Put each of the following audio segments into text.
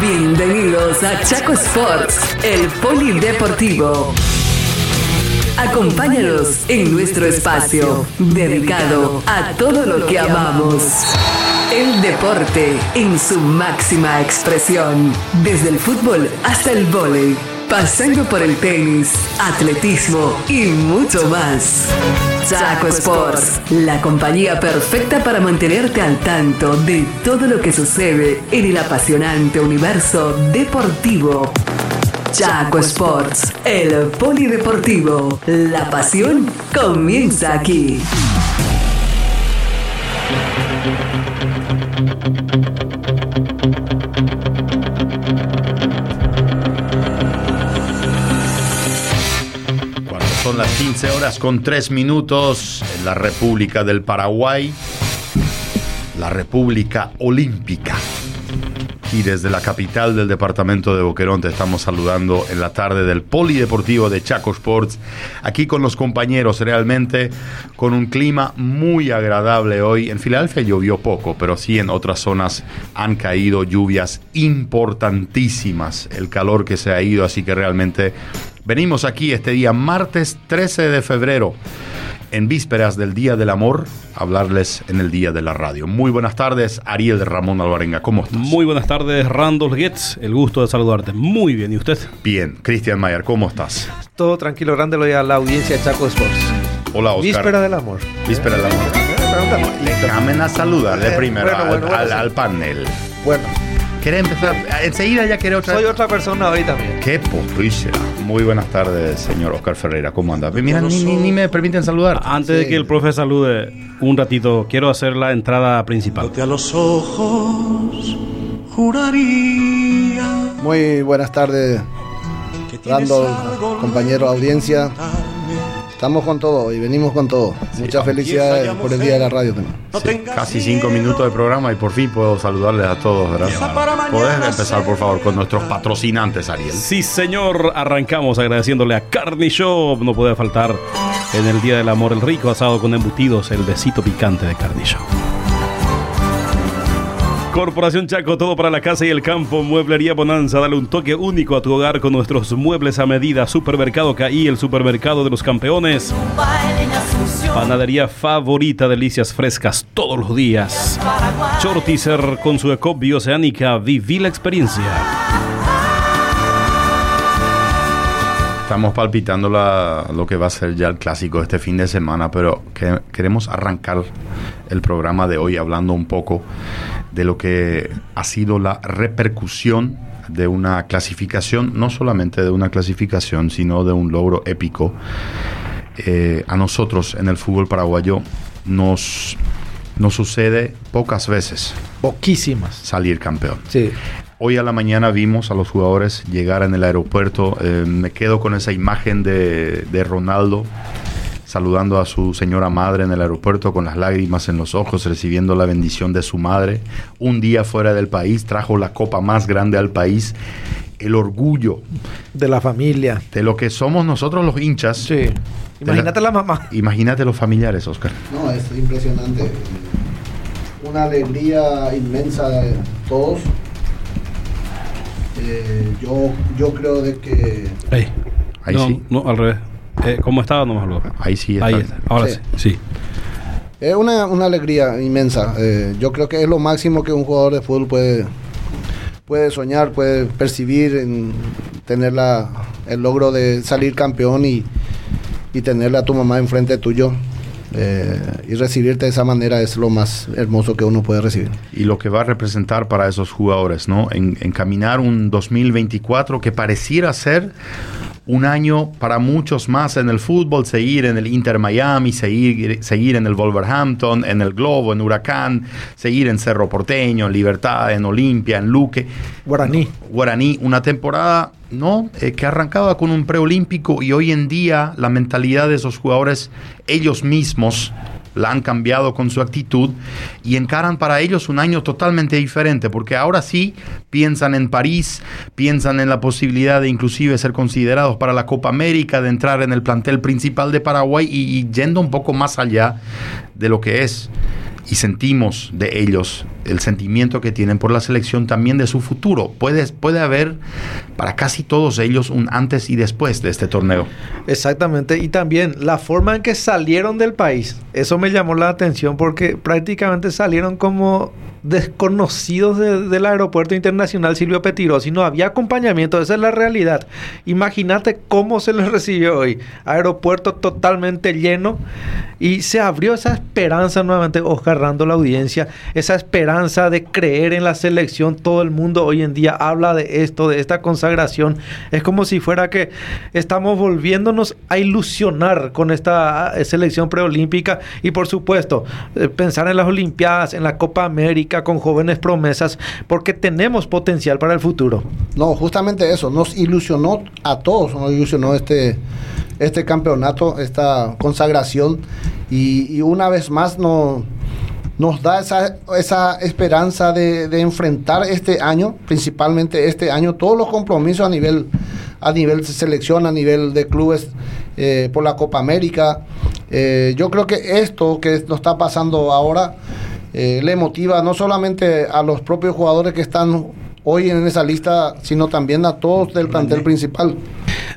Bienvenidos a Chaco Sports, el polideportivo. Acompáñanos en nuestro espacio dedicado a todo lo que amamos. El deporte en su máxima expresión, desde el fútbol hasta el vóley, pasando por el tenis, atletismo y mucho más. Chaco Sports, la compañía perfecta para mantenerte al tanto de todo lo que sucede en el apasionante universo deportivo. Chaco Sports, el polideportivo. La pasión comienza aquí. Son las 15 horas con 3 minutos en la República del Paraguay, la República Olímpica. Y desde la capital del departamento de Boquerón te estamos saludando en la tarde del Polideportivo de Chaco Sports. Aquí con los compañeros, realmente con un clima muy agradable hoy. En Filadelfia llovió poco, pero sí en otras zonas han caído lluvias importantísimas. El calor que se ha ido, así que realmente venimos aquí este día, martes 13 de febrero en vísperas del Día del Amor, a hablarles en el Día de la Radio. Muy buenas tardes, Ariel Ramón Alvarenga, ¿cómo estás? Muy buenas tardes, Randolph Getz, el gusto de saludarte. Muy bien, ¿y usted? Bien, Cristian Mayer, ¿cómo estás? Todo tranquilo, Randall, hoy a la audiencia de Chaco Sports. Hola, Oscar. Víspera del amor. Víspera del Amor. Déjame a saludarle Eh, primero bueno, al, bueno, bueno, al- sí. al panel. Bueno, ¿Quiere empezar? Enseguida ya quiere otra soy otra persona hoy también. Qué potrísera. Muy buenas tardes, señor Oscar Ferreira. ¿Cómo anda? Mira, ni, ni- ni me permiten saludar. Antes de que el profe salude un ratito, quiero hacer la entrada principal. a los ojos juraría Muy buenas tardes, Randall, compañero audiencia. Estamos con todo y venimos con todo. Muchas felicidades por el Día de la Radio también. Sí, casi cinco minutos de programa y por fin puedo saludarles a todos, ¿verdad? Podés empezar, por favor, con nuestros patrocinantes, Ariel. Sí, señor, arrancamos agradeciéndole a Carny Shop. No puede faltar en el Día del Amor el rico asado con embutidos, el besito picante de Carny Shop. Corporación Chaco, todo para la casa y el campo. Mueblería Bonanza, dale un toque único a tu hogar con nuestros muebles a medida. Supermercado CAI, el supermercado de los campeones. Panadería favorita, delicias frescas todos los días. Chortizer con su ECOP bioceánica, viví la experiencia. Estamos palpitando lo que va a ser ya el clásico este fin de semana, pero que- queremos arrancar el programa de hoy hablando un poco de lo que ha sido la repercusión de una clasificación, no solamente de una clasificación, sino de un logro épico. Eh, a nosotros en el fútbol paraguayo nos, nos sucede pocas veces Poquísimas. salir campeón. Sí. Hoy a la mañana vimos a los jugadores llegar en el aeropuerto. Eh, me quedo con esa imagen de, de Ronaldo saludando a su señora madre en el aeropuerto con las lágrimas en los ojos, recibiendo la bendición de su madre. Un día fuera del país, trajo la copa más grande al país. El orgullo De la familia. de lo que somos nosotros los hinchas. Sí. Imagínate la mamá. Imagínate los familiares, Oscar. No, es impresionante. Una alegría inmensa de todos. Eh, yo, yo creo de que. Ahí no, sí. no, al revés. Eh, ¿Cómo estaba? No me lo Ahí sí está. Ahí está. Ahora sí. Sí. sí. es una, una alegría inmensa. Eh, yo creo que es lo máximo que un jugador de fútbol puede, puede soñar, puede percibir, en tener la, el logro de salir campeón y, y tenerle a tu mamá enfrente tuyo. eh, y recibirte de esa manera es lo más hermoso que uno puede recibir. y lo que va a representar para esos jugadores, ¿no? En, encaminar un 2024 que pareciera ser un año para muchos más en el fútbol, seguir en el Inter Miami, seguir, seguir en el Wolverhampton, en el Globo, en Huracán, seguir en Cerro Porteño, en Libertad, en Olimpia, en Luque. Guaraní. Guaraní, una temporada ¿no? Eh, que arrancaba con un preolímpico y hoy en día la mentalidad de esos jugadores, ellos mismos, la han cambiado con su actitud y encaran para ellos un año totalmente diferente, porque ahora sí piensan en París, piensan en la posibilidad de inclusive ser considerados para la Copa América, de entrar en el plantel principal de Paraguay y, y yendo un poco más allá de lo que es y sentimos de ellos el sentimiento que tienen por la selección también de su futuro. Puede, puede haber para casi todos ellos un antes y después de este torneo. Exactamente, y también la forma en que salieron del país, eso me llamó la atención porque prácticamente salieron como desconocidos del aeropuerto internacional Silvio Petirosi, no había acompañamiento, esa es la realidad. Imagínate cómo se les recibió hoy, aeropuerto totalmente lleno y se abrió esa esperanza nuevamente, ojarrando la audiencia, esa esperanza de creer en la selección, todo el mundo hoy en día habla de esto, de esta consagración, es como si fuera que estamos volviéndonos a ilusionar con esta eh, selección preolímpica y por supuesto eh, pensar en las Olimpiadas, en la Copa América, con jóvenes promesas, porque tenemos potencial para el futuro. No, justamente eso, nos ilusionó a todos, nos ilusionó este, este campeonato, esta consagración, y, una vez más nos, da esa, esa esperanza de, enfrentar este año, principalmente este año, todos los compromisos a nivel, a nivel de selección, a nivel de clubes eh, por la Copa América. Eh, yo creo que esto que nos está pasando ahora eh, le motiva no solamente a los propios jugadores que están hoy en esa lista, sino también a todos del plantel principal.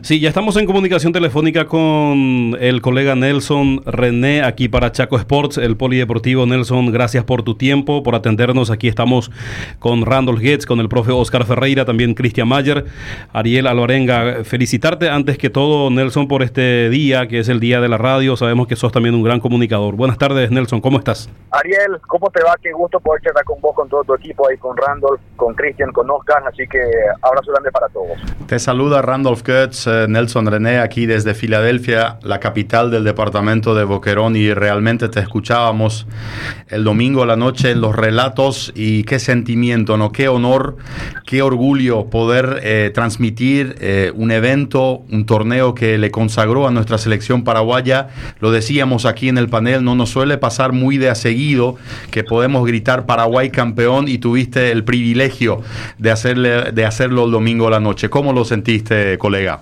Sí, ya estamos en comunicación telefónica con el colega Nelson René aquí para Chaco Sports, el polideportivo. Nelson, gracias por tu tiempo, por atendernos. Aquí estamos con Randall Getz, con el profe Oscar Ferreira, también Cristian Mayer, Ariel Alvarenga. Felicitarte antes que todo, Nelson, por este día, que es el día de la radio. Sabemos que sos también un gran comunicador. Buenas tardes, Nelson, ¿cómo estás? Ariel, ¿cómo te va? Qué gusto poder charlar con vos, con todo tu equipo, ahí con Randolph, con Cristian, con Oscar. Así que abrazo grande para todos. Te saluda Randolph Goetz, eh, Nelson René, aquí desde Filadelfia, la capital del departamento de Boquerón, y realmente te escuchábamos el domingo a la noche en los relatos y qué sentimiento, ¿no? Qué honor, qué orgullo poder eh, transmitir eh, un evento, un torneo que le consagró a nuestra selección paraguaya. Lo decíamos aquí en el panel, no nos suele pasar muy de a seguido que podemos gritar Paraguay campeón y tuviste el privilegio de, hacerle, de hacerlo el domingo a la noche. ¿Cómo lo sentiste, colega?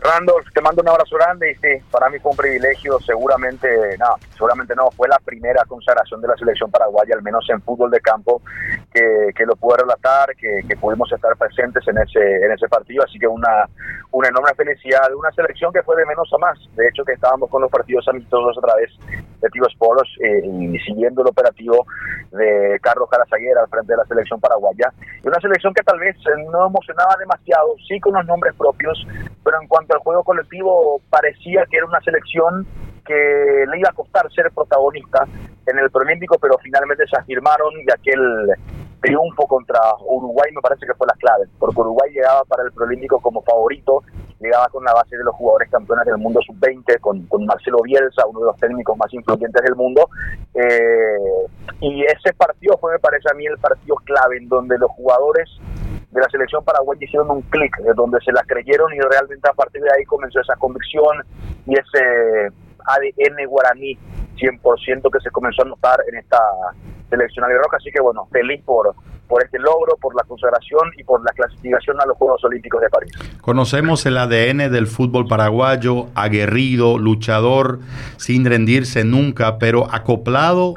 Randolph, te mando un abrazo grande y sí, para mí fue un privilegio, seguramente, no, seguramente no, fue la primera consagración de la selección paraguaya, al menos en fútbol de campo, que, que lo pude relatar, que, que, pudimos estar presentes en ese, en ese partido, así que una, una enorme felicidad, una selección que fue de menos a más, de hecho que estábamos con los partidos amistosos a través de Tío Sporos eh, y siguiendo el operativo de Carlos Carazaguera al frente de la selección paraguaya, y una selección que tal vez no emocionaba demasiado, sí con unos nombres propios, pero en cuanto al juego colectivo parecía que era una selección que le iba a costar ser protagonista en el Prolímpico, pero finalmente se afirmaron y aquel triunfo contra Uruguay me parece que fue la clave, porque Uruguay llegaba para el Prolímpico como favorito, llegaba con la base de los jugadores campeones del mundo sub-20, con, con, Marcelo Bielsa, uno de los técnicos más influyentes del mundo, eh, y ese partido fue, me parece a mí, el partido clave en donde los jugadores de la selección paraguaya hicieron un clic, donde se la creyeron y realmente a partir de ahí comenzó esa convicción y ese ADN guaraní 100% que se comenzó a notar en esta selección roja. Así que bueno, feliz por, por este logro, por la consagración y por la clasificación a los Juegos Olímpicos de París. Conocemos el ADN del fútbol paraguayo, aguerrido, luchador, sin rendirse nunca, pero acoplado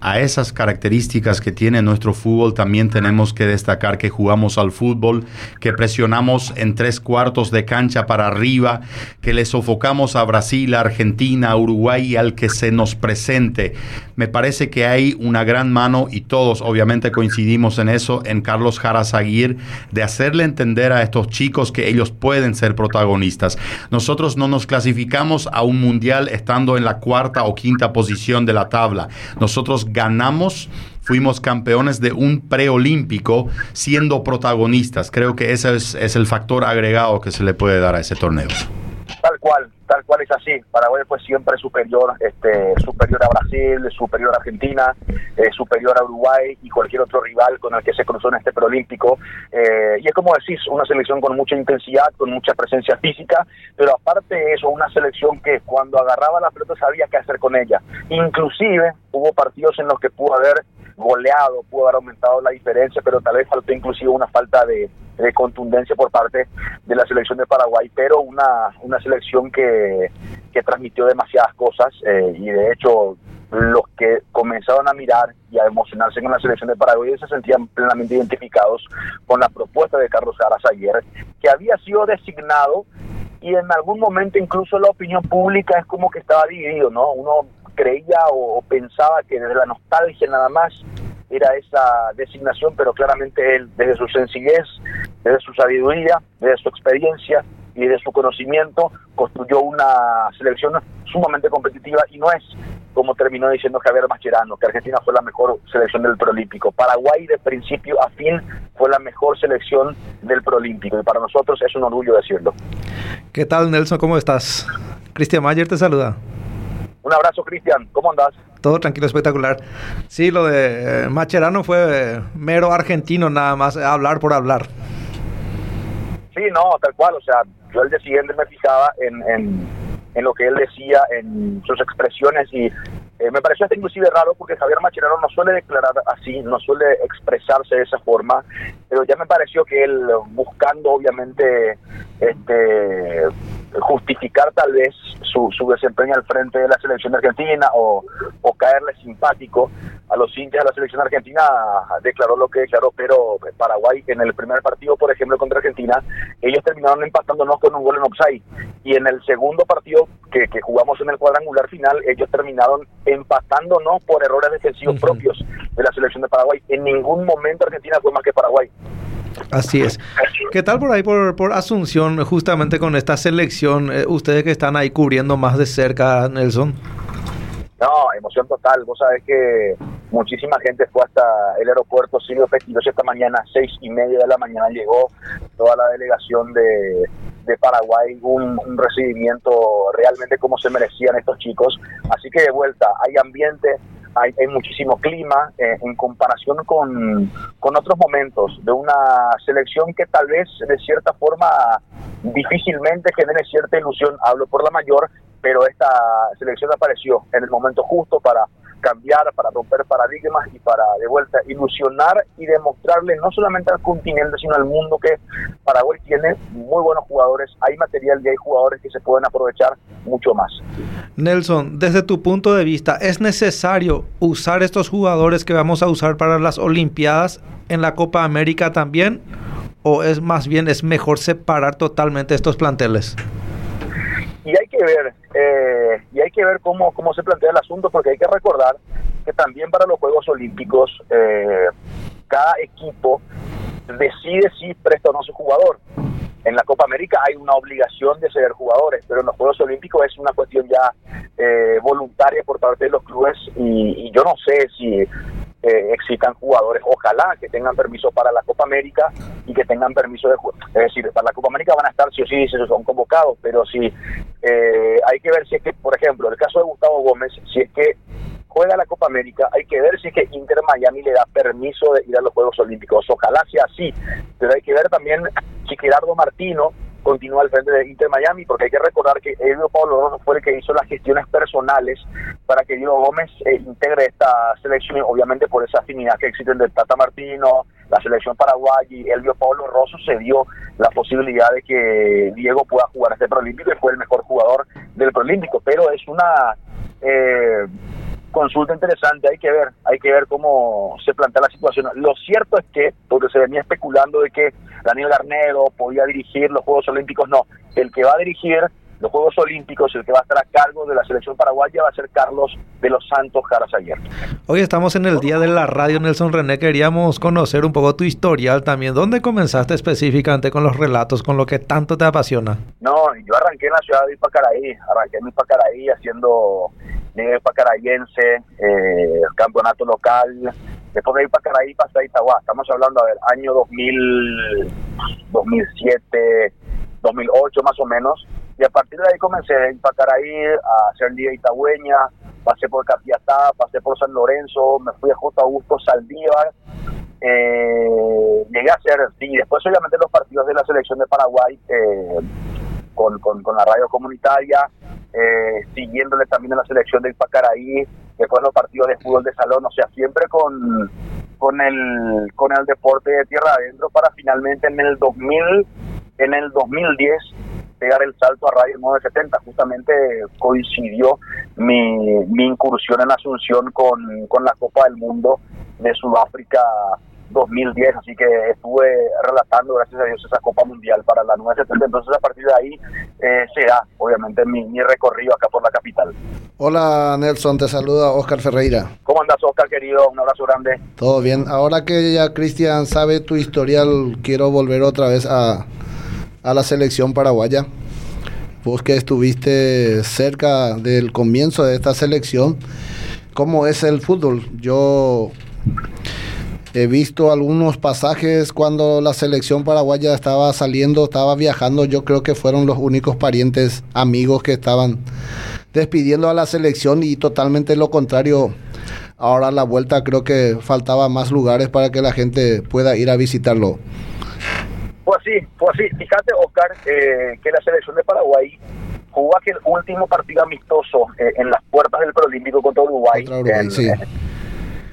a esas características que tiene nuestro fútbol, también tenemos que destacar que jugamos al fútbol, que presionamos en tres cuartos de cancha para arriba, que le sofocamos a Brasil, a Argentina, a Uruguay y al que se nos presente. Me parece que hay una gran mano y todos obviamente coincidimos en eso, en Carlos Jarazaguir, de hacerle entender a estos chicos que ellos pueden ser protagonistas. Nosotros no nos clasificamos a un mundial estando en la cuarta o quinta posición de la tabla. Nosotros ganamos, fuimos campeones de un preolímpico siendo protagonistas. Creo que ese es, es el factor agregado que se le puede dar a ese torneo. Tal cual, es así. Paraguay fue siempre superior, este, superior a Brasil, superior a Argentina, eh, superior a Uruguay y cualquier otro rival con el que se cruzó en este preolímpico. Eh, y es como decís, una selección con mucha intensidad, con mucha presencia física, pero aparte de eso, una selección que cuando agarraba la pelota sabía qué hacer con ella. Inclusive hubo partidos en los que pudo haber goleado, pudo haber aumentado la diferencia, pero tal vez faltó inclusive una falta de, contundencia por parte de la selección de Paraguay, pero una, una selección que, transmitió demasiadas cosas eh, y de hecho los que comenzaron a mirar y a emocionarse con la selección de Paraguay se sentían plenamente identificados con la propuesta de Carlos Saras ayer, que había sido designado y en algún momento incluso la opinión pública es como que estaba dividido, ¿no? Uno creía o, pensaba que desde la nostalgia nada más era esa designación, pero claramente él, desde su sencillez, desde su sabiduría, desde su experiencia y desde su conocimiento, construyó una selección sumamente competitiva y no es como terminó diciendo Javier Mascherano, que Argentina fue la mejor selección del Prolímpico. Paraguay de principio a fin fue la mejor selección del Prolímpico y para nosotros es un orgullo decirlo. ¿Qué tal Nelson? ¿Cómo estás? Cristian Mayer te saluda. Un abrazo Cristian, ¿cómo andas? Todo tranquilo, espectacular. Sí, lo de eh, Macherano fue eh, mero argentino nada más, hablar por hablar. Sí, no, tal cual, o sea, yo el día siguiente me fijaba en en lo que él decía, en sus expresiones y eh, me pareció hasta inclusive raro porque Javier Machinero no suele declarar así, no suele expresarse de esa forma, pero ya me pareció que él buscando obviamente este justificar tal vez su, su desempeño al frente de la selección argentina o, o caerle simpático a los hinchas de la selección argentina, declaró lo que declaró, pero Paraguay en el primer partido, por ejemplo, contra Argentina, ellos terminaron empatándonos con un gol en offside. Y en el segundo partido que, que jugamos en el cuadrangular final, ellos terminaron empatándonos por errores defensivos propios de la selección de Paraguay. En ningún momento Argentina fue más que Paraguay. Así es. ¿Qué tal por ahí, por, por Asunción, justamente con esta selección? Eh, ustedes que están ahí cubriendo más de cerca, Nelson. No, emoción total. Vos sabés que muchísima gente fue hasta el aeropuerto Silvio Petitos esta mañana, seis y media de la mañana llegó toda la delegación de, de Paraguay, un, recibimiento realmente como se merecían estos chicos. Así que de vuelta, hay ambiente, hay, muchísimo clima eh, en comparación con, con otros momentos de una selección que tal vez de cierta forma difícilmente genere cierta ilusión, hablo por la mayor, pero esta selección apareció en el momento justo para cambiar, para romper paradigmas y para de vuelta ilusionar y demostrarle no solamente al continente, sino al mundo que Paraguay tiene muy buenos jugadores, hay material y hay jugadores que se pueden aprovechar mucho más. Nelson, desde tu punto de vista, ¿es necesario usar estos jugadores que vamos a usar para las Olimpiadas en la Copa América también? ¿O es más bien es mejor separar totalmente estos planteles? Y hay que ver, eh, y hay que ver cómo, cómo se plantea el asunto, porque hay que recordar que también para los Juegos Olímpicos eh, cada equipo decide si presta o no su jugador. En la Copa América hay una obligación de ceder jugadores, pero en los Juegos Olímpicos es una cuestión ya eh, voluntaria por parte de los clubes y, y yo no sé si eh, existan jugadores, ojalá que tengan permiso para la Copa América y que tengan permiso de juego. Es decir, para la Copa América van a estar sí o sí, si son convocados, pero si eh, hay que ver si es que, por ejemplo, el caso de Gustavo Gómez, si es que juega la Copa América, hay que ver si es que Inter Miami le da permiso de ir a los Juegos Olímpicos. Ojalá sea así, pero hay que ver también si Gerardo Martino continúa al frente de Inter Miami, porque hay que recordar que Elvio Pablo Rosso fue el que hizo las gestiones personales para que Diego Gómez eh, integre esta selección, obviamente por esa afinidad que existe entre Tata Martino, la selección paraguaya y Elvio Pablo Rosso se dio la posibilidad de que Diego pueda jugar este Prolímpico y fue el mejor jugador del Prolímpico, pero es una... Eh, consulta interesante, hay que ver, hay que ver cómo se plantea la situación. Lo cierto es que, porque se venía especulando de que Daniel Garnedo podía dirigir los Juegos Olímpicos, no, el que va a dirigir los Juegos Olímpicos, el que va a estar a cargo de la selección paraguaya va a ser Carlos de los Santos Jarasayer. Hoy estamos en el día de la radio, Nelson René. Queríamos conocer un poco tu historial también. ¿Dónde comenzaste específicamente con los relatos, con lo que tanto te apasiona? No, yo arranqué en la ciudad de Ipacaraí, arranqué en Ipacaraí haciendo nivel pacarayense, eh, campeonato local. Después de ir para Caraí, pasé a Itagua. Estamos hablando del año 2000, 2007, 2008 más o menos. Y a partir de ahí comencé a ir para Caraí, a hacer Liga Itagüeña, pasé por Capiatá, pasé por San Lorenzo, me fui a J. Augusto Saldívar. Eh, llegué a ser, sí, después obviamente los partidos de la selección de Paraguay eh, con, con, la radio comunitaria, eh, siguiéndole también en la selección del Pacaraí, después los partidos de fútbol de salón, o sea, siempre con, con, el, con el deporte de tierra adentro para finalmente en el 2000, en el 2010 pegar el salto a Radio 970. Justamente coincidió mi, mi incursión en Asunción con, con la Copa del Mundo de Sudáfrica 2010, así que estuve relatando, gracias a Dios, esa Copa Mundial para la 970. Entonces, a partir de ahí eh, se da, obviamente, mi, mi, recorrido acá por la capital. Hola, Nelson, te saluda Oscar Ferreira. ¿Cómo andas, Oscar, querido? Un abrazo grande. Todo bien. Ahora que ya Cristian sabe tu historial, quiero volver otra vez a, a la selección paraguaya. Vos que estuviste cerca del comienzo de esta selección, ¿cómo es el fútbol? Yo He visto algunos pasajes cuando la selección paraguaya estaba saliendo, estaba viajando. Yo creo que fueron los únicos parientes, amigos que estaban despidiendo a la selección y totalmente lo contrario. Ahora la vuelta creo que faltaba más lugares para que la gente pueda ir a visitarlo. Fue así, fue así. Fíjate, Oscar, eh, que la selección de Paraguay jugó aquel último partido amistoso eh, en las puertas del Prolímpico contra Uruguay. Contra Uruguay en, sí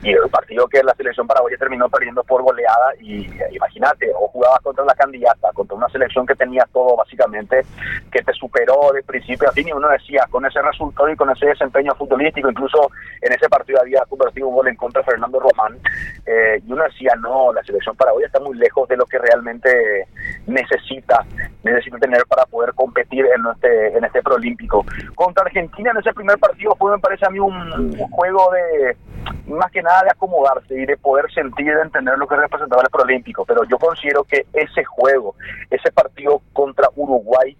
y el partido que la selección paraguaya terminó perdiendo por goleada y imagínate, o jugabas contra la candidata, contra una selección que tenía todo básicamente, que te superó de principio a fin y uno decía, con ese resultado y con ese desempeño futbolístico, incluso en ese partido había convertido un gol en contra de Fernando Román, eh, y uno decía, no, la selección paraguaya está muy lejos de lo que realmente necesita, necesita tener para poder competir en este, en este preolímpico. Contra Argentina en ese primer partido fue, me parece a mí, un juego de más que nada de acomodarse y de poder sentir y de entender lo que representaba el preolímpico. Pero yo considero que ese juego, ese partido contra Uruguay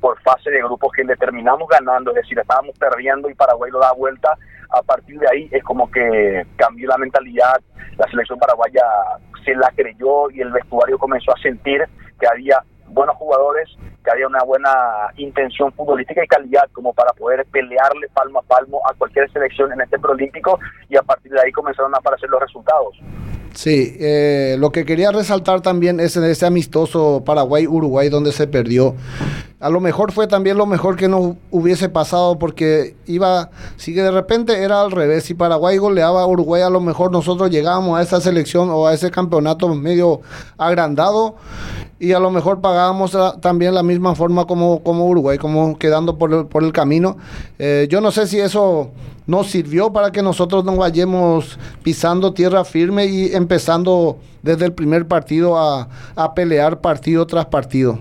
por fase de grupos que le terminamos ganando, es decir, estábamos perdiendo y Paraguay lo da vuelta, a partir de ahí es como que cambió la mentalidad, la selección paraguaya se la creyó y el vestuario comenzó a sentir que había buenos jugadores, que había una buena intención futbolística y calidad como para poder pelearle palmo a palmo a cualquier selección en este preolímpico y a partir de ahí comenzaron a aparecer los resultados. Sí, eh, lo que quería resaltar también es en ese amistoso Paraguay-Uruguay donde se perdió. A lo mejor fue también lo mejor que nos hubiese pasado porque iba, si de repente era al revés, si Paraguay goleaba a Uruguay, a lo mejor nosotros llegábamos a esa selección o a ese campeonato medio agrandado y a lo mejor pagábamos también la misma forma como, como Uruguay, como quedando por el, por el camino. Eh, yo no sé si eso nos sirvió para que nosotros nos vayamos pisando tierra firme y empezando desde el primer partido a, a pelear partido tras partido.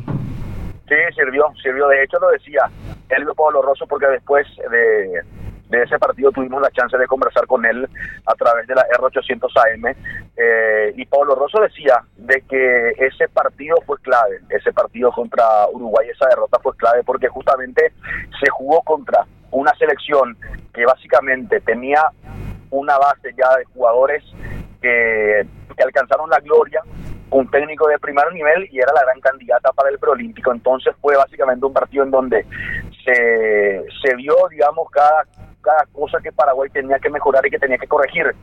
Sí, sirvió, sirvió. De hecho, lo decía Elvio Pablo Rosso, porque después de, de, ese partido tuvimos la chance de conversar con él a través de la R800 AM. Eh, y Pablo Rosso decía de que ese partido fue clave, ese partido contra Uruguay, esa derrota fue clave, porque justamente se jugó contra una selección que básicamente tenía una base ya de jugadores que, alcanzaron la gloria, un técnico de primer nivel y era la gran candidata para el preolímpico. Entonces fue básicamente un partido en donde se, se vio, digamos, cada, cada cosa que Paraguay tenía que mejorar y que tenía que corregir.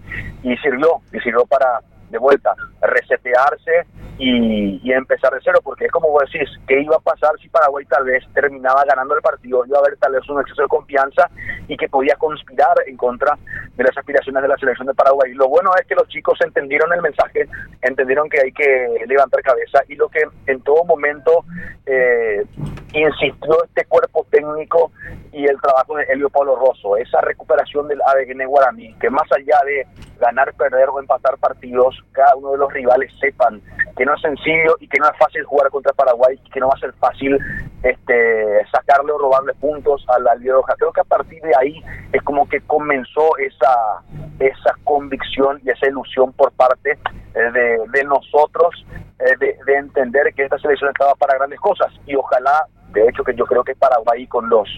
Y sirvió, y sirvió para, de vuelta, resetearse y, y, empezar de cero, porque es como vos decís, ¿qué iba a pasar si Paraguay tal vez terminaba ganando el partido? Iba a haber tal vez un exceso de confianza y que podía conspirar en contra de las aspiraciones de la selección de Paraguay. Lo bueno es que los chicos entendieron el mensaje, entendieron que hay que levantar cabeza y lo que en todo momento eh, insistió este cuerpo técnico y el trabajo de Helio Pablo Rosso, esa recuperación del ADN guaraní, que más allá de ganar, perder o empatar partidos, cada uno de los rivales sepan que no es sencillo y que no es fácil jugar contra Paraguay y que no va a ser fácil este sacarle o robarle puntos a la Roja. Creo que a partir de ahí es como que comenzó esa esa convicción y esa ilusión por parte eh, de, nosotros eh, de, de entender que esta selección estaba para grandes cosas y ojalá de hecho que yo creo que Paraguay con los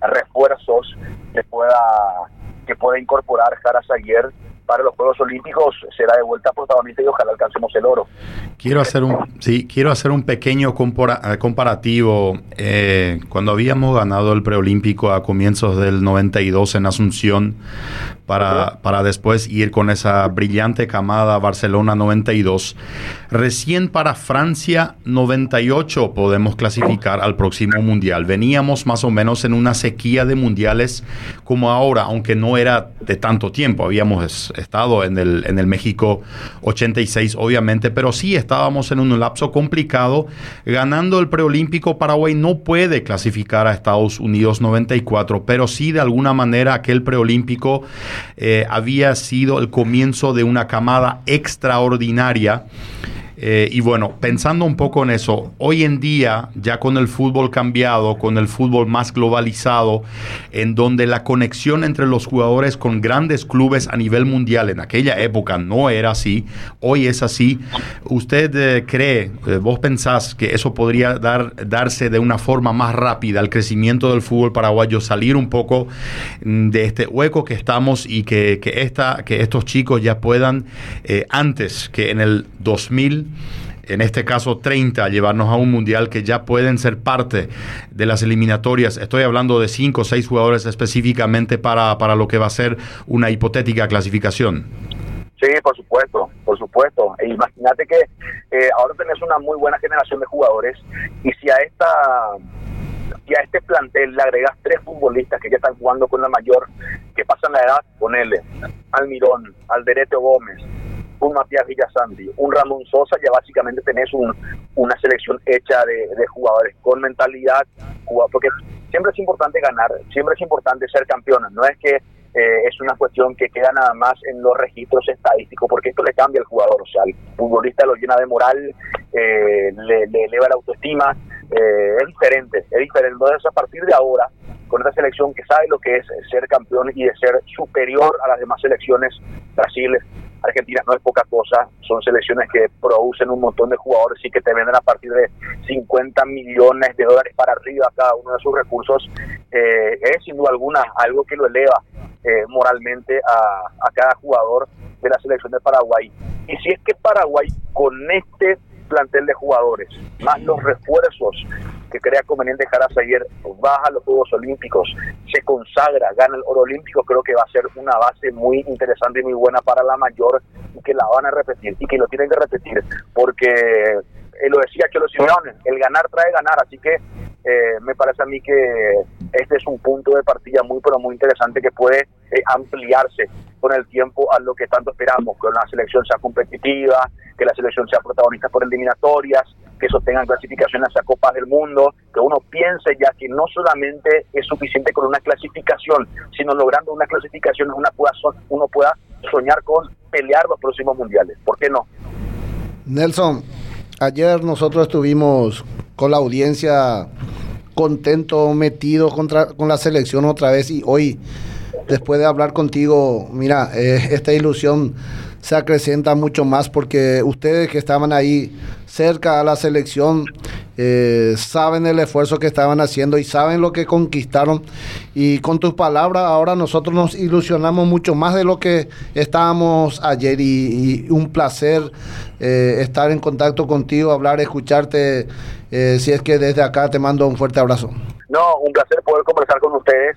refuerzos que pueda que pueda incorporar Jara Zaguer para los Juegos Olímpicos será de vuelta protagonista y ojalá alcancemos el oro. Quiero hacer un, sí, quiero hacer un pequeño compara, comparativo. Eh, cuando habíamos ganado el preolímpico a comienzos del 92 en Asunción, para, para después ir con esa brillante camada Barcelona 92, recién para Francia 98 podemos clasificar al próximo mundial. Veníamos más o menos en una sequía de mundiales como ahora, aunque no era de tanto tiempo. Habíamos estado en el, en el México 86, obviamente, pero sí estábamos en un lapso complicado. Ganando el preolímpico, Paraguay no puede clasificar a Estados Unidos 94, pero sí de alguna manera aquel preolímpico eh, había sido el comienzo de una camada extraordinaria eh, y bueno, pensando un poco en eso, hoy en día, ya con el fútbol cambiado, con el fútbol más globalizado, en donde la conexión entre los jugadores con grandes clubes a nivel mundial en aquella época no era así, hoy es así. ¿Usted eh, cree, eh, vos pensás que eso podría dar, darse de una forma más rápida al crecimiento del fútbol paraguayo, salir un poco mm, de este hueco que estamos y que, que, esta, que estos chicos ya puedan, antes que en el 2000, en este caso 30, llevarnos a un mundial que ya pueden ser parte de las eliminatorias. Estoy hablando de 5 o 6 jugadores específicamente para, para lo que va a ser una hipotética clasificación. Sí, por supuesto, por supuesto. E imagínate que eh, ahora tenés una muy buena generación de jugadores y si a esta y a este plantel le agregas tres futbolistas que ya están jugando con la mayor, que pasan la edad, ponele Almirón, Alderete Gómez, un Matías Villasanti, un Ramón Sosa, ya básicamente tenés un, una selección hecha de, jugadores con mentalidad, porque siempre es importante ganar, siempre es importante ser campeón, no es que eh, es una cuestión que queda nada más en los registros estadísticos, porque esto le cambia al jugador, o sea, el futbolista lo llena de moral, eh, le, eleva la autoestima, eh, es diferente, es diferente. Entonces, a partir de ahora, con esta selección que sabe lo que es ser campeón y de ser superior a las demás selecciones, Brasil, Argentina no es poca cosa, son selecciones que producen un montón de jugadores y que te venden a partir de 50 millones de dólares para arriba cada uno de sus recursos, eh, es sin duda alguna algo que lo eleva eh, moralmente a, a cada jugador de la selección de Paraguay. Y si es que Paraguay con este plantel de jugadores, más los refuerzos que crea conveniente dejar a seguir, baja los Juegos Olímpicos, se consagra, gana el oro olímpico, creo que va a ser una base muy interesante y muy buena para la mayor y que la van a repetir y que lo tienen que repetir porque él lo decía los Simeone, el ganar trae ganar, así que eh, me parece a mí que este es un punto de partida muy pero muy interesante que puede eh, ampliarse con el tiempo a lo que tanto esperamos, que la selección sea competitiva, que la selección sea protagonista por eliminatorias, que eso tengan clasificaciones a Copas del Mundo, que uno piense ya que no solamente es suficiente con una clasificación, sino logrando una clasificación una pueda, uno pueda soñar con pelear los próximos mundiales. ¿Por qué no? Nelson, ayer nosotros estuvimos con la audiencia contento, metido contra, con la selección otra vez y hoy, después de hablar contigo, mira, eh, esta ilusión se acrecenta mucho más porque ustedes que estaban ahí cerca a la selección eh, saben el esfuerzo que estaban haciendo y saben lo que conquistaron. Y con tus palabras, ahora nosotros nos ilusionamos mucho más de lo que estábamos ayer. Y, un placer eh, estar en contacto contigo, hablar, escucharte. Eh, si es que desde acá te mando un fuerte abrazo. No, un placer poder conversar con ustedes.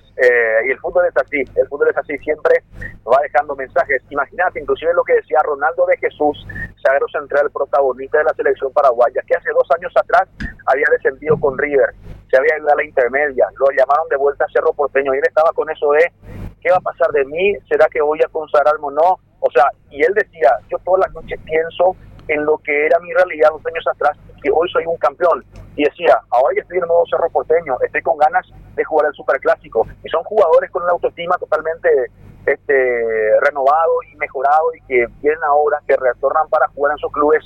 y el fútbol es así, el fútbol es así, siempre va dejando mensajes. Imagínate, inclusive lo que decía Ronaldo de Jesús, sagro central, protagonista de la selección paraguaya, que hace dos años atrás había descendido con River, se había ido a la intermedia, lo llamaron de vuelta a Cerro Porteño y él estaba con eso de, ¿qué va a pasar de mí? ¿Será que voy a consagrarme o no? O sea, y él decía, yo todas las noches pienso en lo que era mi realidad dos años atrás, que hoy soy un campeón. Y decía, ahora ya estoy en el nuevo Cerro Porteño, estoy con ganas de jugar el Superclásico. Y son jugadores con una autoestima totalmente este, renovado y mejorado y que vienen ahora, que retornan para jugar en sus clubes.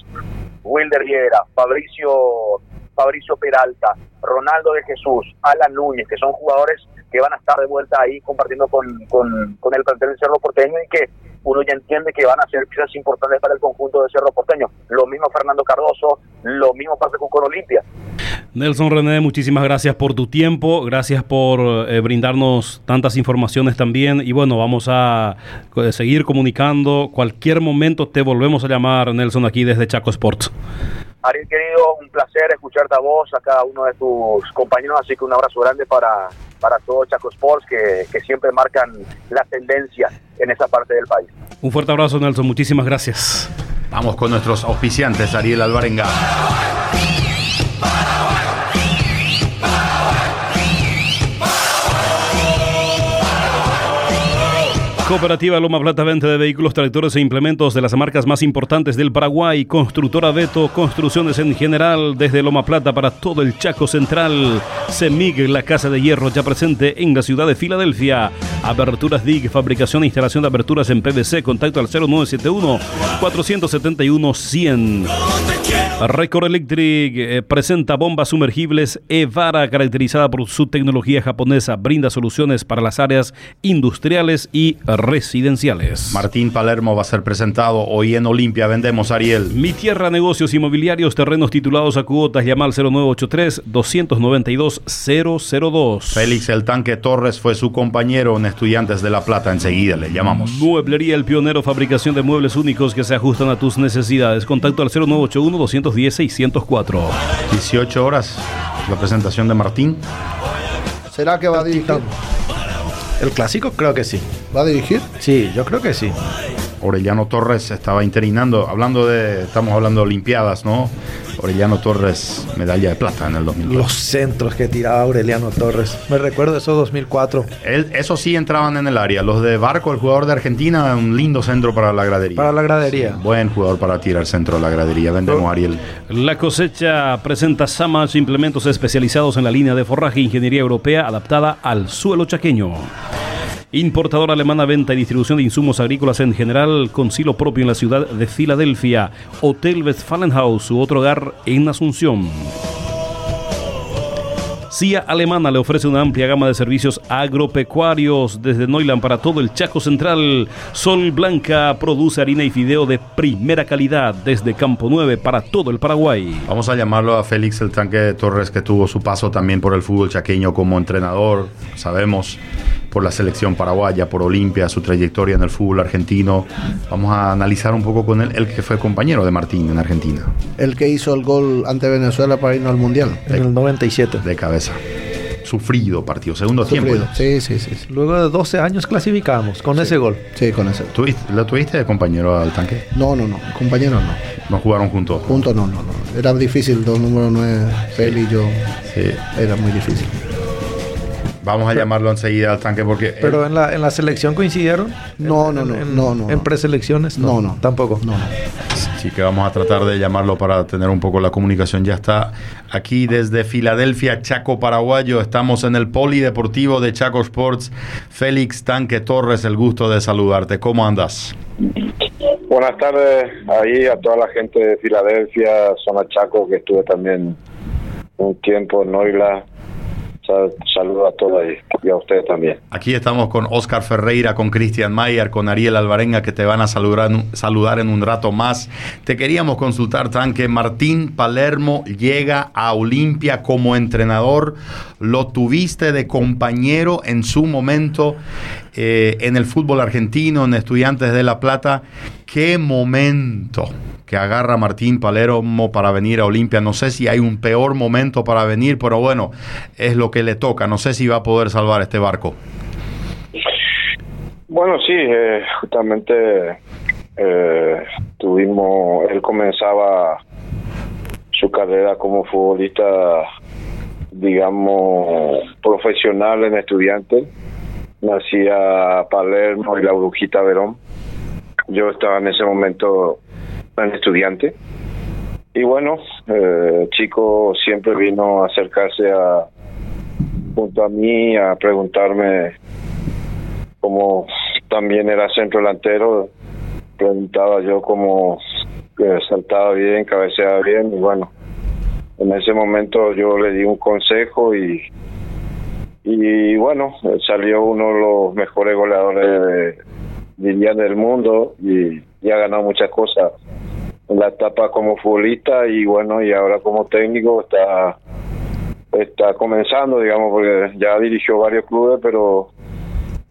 Wilder Viera, Fabricio Fabricio Peralta, Ronaldo de Jesús, Alan Núñez, que son jugadores que van a estar de vuelta ahí compartiendo con, con, el plantel del Cerro Porteño y que uno ya entiende que van a ser piezas importantes para el conjunto de Cerro Porteño. Lo mismo Fernando Cardoso, lo mismo pasa con Olimpia. Nelson René, muchísimas gracias por tu tiempo, gracias por eh, brindarnos tantas informaciones también y bueno, vamos a eh, seguir comunicando. Cualquier momento te volvemos a llamar, Nelson, aquí desde Chaco Sports. Ariel, querido, un placer escucharte a vos, a cada uno de tus compañeros, así que un abrazo grande para, para todos Chaco Sports que, que siempre marcan la tendencia en esa parte del país. Un fuerte abrazo, Nelson, muchísimas gracias. Vamos con nuestros auspiciantes, Ariel Alvarenga. Cooperativa Loma Plata venta de vehículos, tractores e implementos de las marcas más importantes del Paraguay. Constructora Beto, construcciones en general desde Loma Plata para todo el Chaco Central. Semig, la casa de hierro ya presente en la ciudad de Filadelfia. Aberturas DIG, fabricación e instalación de aberturas en PVC. Contacto al 0971 471 100. Record Electric eh, presenta bombas sumergibles Evara, caracterizada por su tecnología japonesa. Brinda soluciones para las áreas industriales y residenciales. Martín Palermo va a ser presentado hoy en Olimpia. Vendemos, Ariel. Mi Tierra Negocios Inmobiliarios, terrenos titulados a cuotas. Llama al 0983-292-002. Félix El Tanque Torres fue su compañero en Estudiantes de La Plata. Enseguida le llamamos. Mueblería El Pionero, fabricación de muebles únicos que se ajustan a tus necesidades. Contacto al 0981 210 604 18 horas la presentación de Martín. ¿Será que va a dirigir? El clásico creo que sí. ¿Va a dirigir? Sí, yo creo que sí. Orellano Torres estaba interinando, hablando de, estamos hablando de Olimpiadas, ¿no? Orellano Torres, medalla de plata en el 2004. Los centros que tiraba Aureliano Torres. Me recuerdo eso 2004. Él, esos sí entraban en el área. Los de Barco, el jugador de Argentina, un lindo centro para la gradería. Para la gradería. Buen jugador para tirar centro de la gradería. Vendemos, Ariel. La cosecha presenta Samas, implementos especializados en la línea de forraje e ingeniería europea adaptada al suelo chaqueño. Importadora alemana, venta y distribución de insumos agrícolas en general, con silo propio en la ciudad de Filadelfia. Hotel Westfalenhaus, su otro hogar en Asunción. CIA Alemana le ofrece una amplia gama de servicios agropecuarios desde Neuland para todo el Chaco Central. Sol Blanca produce harina y fideo de primera calidad desde Campo 9 para todo el Paraguay. Vamos a llamarlo a Félix el Tanque Torres, que tuvo su paso también por el fútbol chaqueño como entrenador. Sabemos por la selección paraguaya, por Olimpia, su trayectoria en el fútbol argentino. Vamos a analizar un poco con él, el que fue compañero de Martín en Argentina. El que hizo el gol ante Venezuela para irnos al Mundial. En el 97. De cabeza. Sufrido partido, segundo tiempo. Sufrido. Sí, sí, sí, sí. Luego de 12 años clasificamos con ese gol. Sí, con ese. ¿Tuviste- ¿Lo tuviste de compañero al tanque? No, no, no. Compañero no. No jugaron juntos. Juntos no, no, no. Era difícil, dos números nueve, Feli y yo. Sí. Era muy difícil. Vamos a llamarlo enseguida al tanque porque. Pero en la, en la selección coincidieron. No, no, no, en- no, no, En no. preselecciones. No, no. Tampoco. No, no. Sí, que vamos a tratar de llamarlo para tener un poco la comunicación. Ya está aquí desde Filadelfia, Chaco, Paraguayo. Estamos en el Polideportivo de Chaco Sports. Félix Tanque Torres, el gusto de saludarte. ¿Cómo andas? Buenas tardes ahí a toda la gente de Filadelfia, zona Chaco, que estuve también un tiempo en Noila. Sal- Saludos a todos y a ustedes también. Aquí estamos con Oscar Ferreira, con Cristian Mayer, con Ariel Alvarenga, que te van a saludar, saludar en un rato más. Te queríamos consultar, Tanque. Martín Palermo llega a Olimpia como entrenador. Lo tuviste de compañero en su momento eh, en el fútbol argentino, en Estudiantes de La Plata. ¿Qué momento que agarra Martín Palermo para venir a Olimpia? No sé si hay un peor momento para venir, pero bueno, es lo que le toca. No sé si va a poder salvar este barco. Bueno, sí, eh, justamente eh, tuvimos, él comenzaba su carrera como futbolista, digamos, profesional en estudiante. Nacía Palermo y la Brujita Verón. Yo estaba en ese momento en estudiante. Y bueno, eh, chico siempre vino a acercarse a junto a mí a preguntarme como también era centro delantero, preguntaba yo cómo que saltaba bien, cabeceaba bien y bueno, en ese momento yo le di un consejo y y bueno, salió uno de los mejores goleadores de, diría del mundo y, y ha ganado muchas cosas en la etapa como futbolista y bueno, y ahora como técnico está está comenzando, digamos, porque ya dirigió varios clubes, pero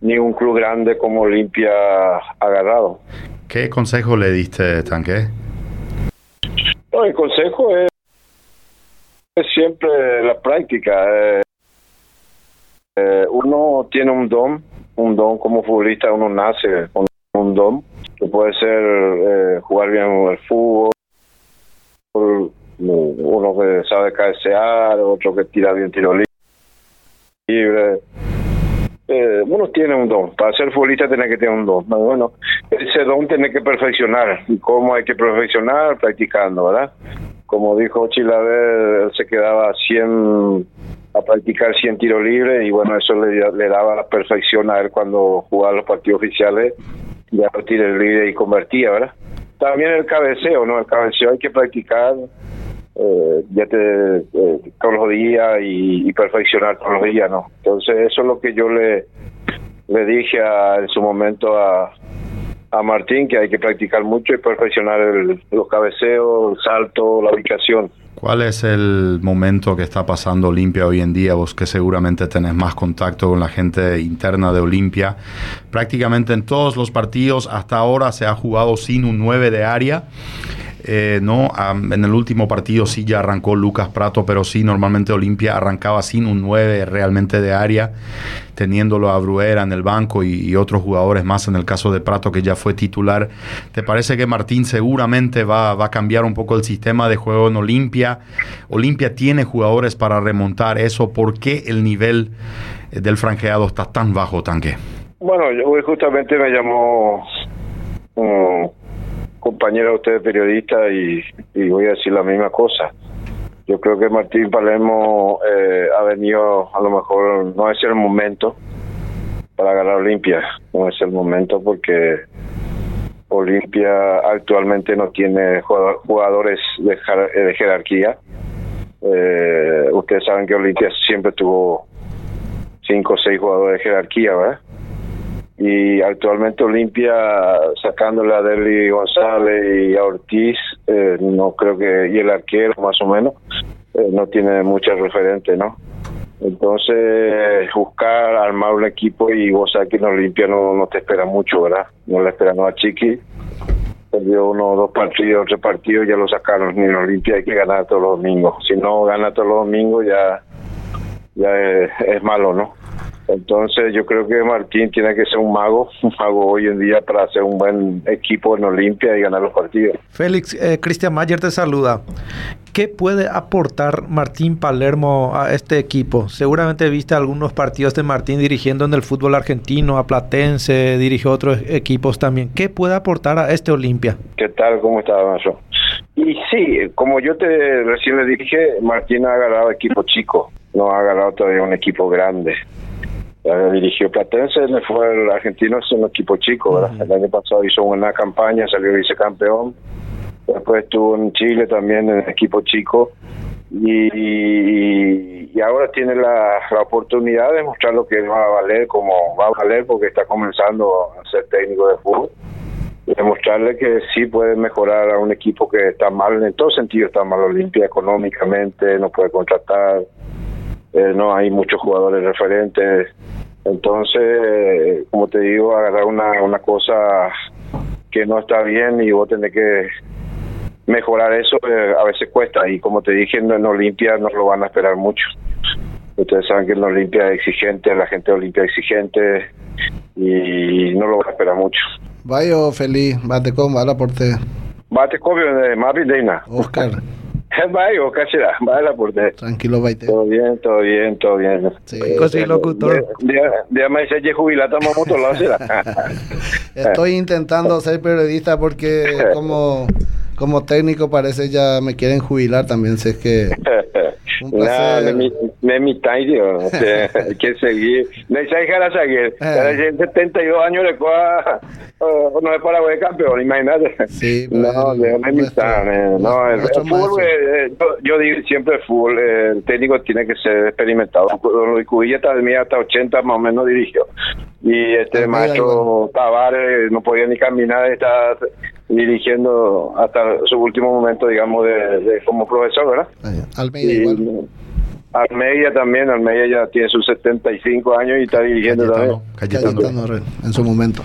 ni un club grande como Olimpia ha agarrado. ¿Qué consejo le diste, Tanque? No, el consejo es, es siempre la práctica. eh, eh, uno tiene un don, un don como futbolista, uno nace con un don, que puede ser eh, jugar bien el fútbol, uno que sabe cabecear, otro que tira bien tiro libre, eh, uno tiene un don. Para ser futbolista tiene que tener un don. Bueno, ese don tiene que perfeccionar. ¿Y cómo hay que perfeccionar? Practicando, ¿verdad? Como dijo Chilaver, él se quedaba 100 a practicar 100 tiros libres y bueno, eso le, daba la perfección a él cuando jugaba los partidos oficiales, ya los tiros libres y convertía, ¿verdad? También el cabeceo, ¿no? El cabeceo hay que practicar eh, ya te, eh, todos los días y, perfeccionar todos los días, ¿no? Entonces eso es lo que yo le, le dije en su momento a, a Martín, que hay que practicar mucho y perfeccionar el, los cabeceos, el salto, la ubicación. ¿Cuál es el momento que está pasando Olimpia hoy en día? Vos que seguramente tenés más contacto con la gente interna de Olimpia. Prácticamente en todos los partidos hasta ahora se ha jugado sin un 9 de área. Eh, no, en el último partido sí ya arrancó Lucas Prato, pero sí, normalmente Olimpia arrancaba sin un 9 realmente de área, teniéndolo a Bruera en el banco y, otros jugadores más en el caso de Prato que ya fue titular. ¿Te parece que Martín seguramente va, va a cambiar un poco el sistema de juego en Olimpia? Olimpia tiene jugadores para remontar eso. ¿Por qué el nivel del franqueado está tan bajo, Tanque? Bueno, justamente me llamó compañero de ustedes periodista y, voy a decir la misma cosa. Yo creo que Martín Palermo eh, ha venido, a lo mejor no es el momento para ganar Olimpia, no es el momento porque Olimpia actualmente no tiene jugadores de, de jerarquía. Eh, ustedes saben que Olimpia siempre tuvo cinco o seis jugadores de jerarquía, ¿verdad? Y actualmente Olimpia sacándole a Deli González y a Ortiz eh, no creo que y el arquero más o menos eh, no tiene muchas referentes no entonces buscar armar un equipo y vos que en Olimpia no, no te espera mucho verdad no le esperan a Chiqui. Perdió uno dos partidos tres partidos ya lo sacaron. Ni en Olimpia hay que ganar todos los domingos. Si no gana todos los domingos ya ya es malo no entonces yo creo que Martín tiene que ser un mago, un mago hoy en día para hacer un buen equipo en Olimpia y ganar los partidos. Félix, eh, Cristian Mayer te saluda. ¿Qué puede aportar Martín Palermo a este equipo? Seguramente viste algunos partidos de Martín dirigiendo en el fútbol argentino, a Platense, dirigió otros equipos también. ¿Qué puede aportar a este Olimpia? ¿Qué tal? ¿Cómo está, Macho? Y sí, como yo te recién le dije, Martín ha agarrado equipo chico, no ha agarrado todavía un equipo grande dirigió Platense, fue el argentino, es un equipo chico, ¿verdad? El año pasado hizo una campaña, salió vicecampeón, después estuvo en Chile también en equipo chico. Y, y ahora tiene la, oportunidad de mostrar lo que va a valer, como va a valer porque está comenzando a ser técnico de fútbol. Demostrarle que sí puede mejorar a un equipo que está mal, en todo sentido está mal Olimpia económicamente, no puede contratar, eh, no hay muchos jugadores referentes. Entonces, como te digo, agarrar una, una cosa que no está bien y vos tenés que mejorar eso, eh, a veces cuesta. Y como te dije, en Olimpia no lo van a esperar mucho. Ustedes saben que en Olimpia es exigente, la gente de Olimpia es exigente y no lo van a esperar mucho. Vaya feliz, bate con, bala por te. Bate con, de Mavi Oscar. Vaya, será, vaya por Tranquilo, Baite. Todo bien, todo bien, todo bien. Sí, eh, locutor. Déjame decir que jubilata moto lo Estoy intentando ser periodista porque como como técnico parece ya me quieren jubilar también, sé que un placer. me mitad, tío, hay que seguir. No hay que dejar seguir. Eh. 72 años de coa no es para de campeón, imagínate. Sí, no, de una mitad. No, el, fútbol, eh, yo, digo siempre fútbol, eh, el técnico tiene que ser experimentado. Luis Cubilla también hasta 80 más o menos dirigió. Y este maestro Tavares no podía ni caminar, está dirigiendo hasta su último momento, digamos, de, como profesor, ¿verdad? Almeida igual. Almeida también, Almeida ya tiene sus 75 años y está dirigiendo también. en su momento.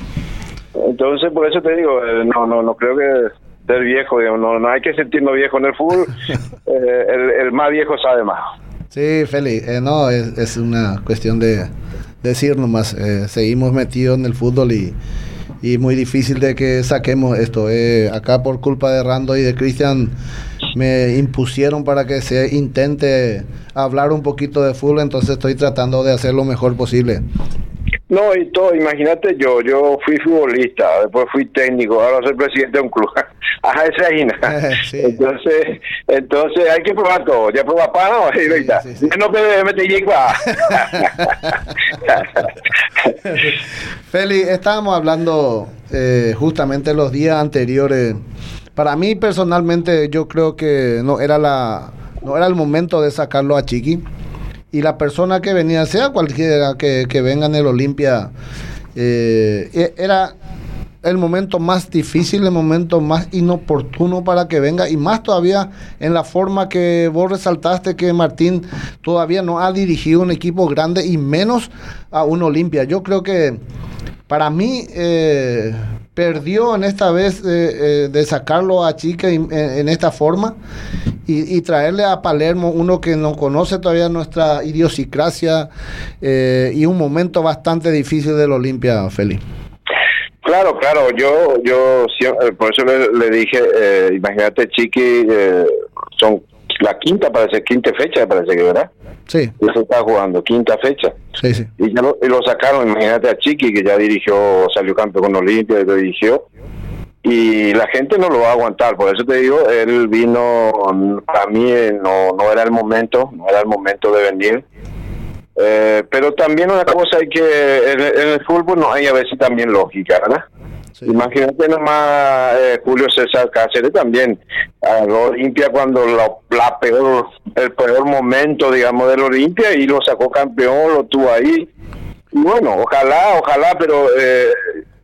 Entonces, por eso te digo, eh, no, no, no creo que ser viejo, no, no hay que sentirnos viejo en el fútbol, eh, el, más viejo sabe más. Sí, Feli, eh, no, es, es, una cuestión de decir nomás, seguimos metidos en el fútbol y, y muy difícil de que saquemos esto. acá por culpa de Rando y de Cristian me impusieron para que se intente hablar un poquito de fútbol, entonces estoy tratando de hacer lo mejor posible. No, y todo, imagínate yo, yo fui futbolista, después fui técnico, ahora soy presidente de un club. Ajá, esa es Sí. Entonces, entonces hay que probar todo. Ya prueba ahorita. sí, sí. No me mete yigua. Feli, estábamos hablando eh, justamente los días anteriores. Para mí personalmente yo creo que no era la no era el momento de sacarlo a Chiqui y la persona que venía, sea cualquiera que, que venga en el Olimpia, eh, e- era el momento más difícil, el momento más inoportuno para que venga y más todavía en la forma que vos resaltaste que Martín todavía no ha dirigido un equipo grande y menos a un Olimpia. Yo creo que para mí eh, perdió en esta vez eh, eh, de sacarlo a Chica en, esta forma y, traerle a Palermo uno que no conoce todavía nuestra idiosincrasia eh, y un momento bastante difícil del Olimpia, Feli. Claro, claro, yo, yo siempre- por eso le, le dije, eh, imagínate, Chiqui, eh, son la quinta, parece, quinta fecha, parece que, ¿verdad? Sí, Ya se está jugando, quinta fecha. sí, sí. Y ya lo, y lo sacaron, imagínate a Chiqui, que ya dirigió, salió campeón con Olimpia, y lo dirigió. Y la gente no lo va a aguantar, por eso te digo, él vino, para mí eh, no, no era el momento, no era el momento de venir. Eh, pero también una cosa hay que, en, en el fútbol no hay a veces también lógica, ¿verdad? Sí. Imagínate nomás eh, Julio César Cáceres también a lo Olimpia cuando lo- la peor, el peor momento, digamos, del Olimpia y lo sacó campeón, lo tuvo ahí. Y bueno, ojalá, ojalá, pero eh,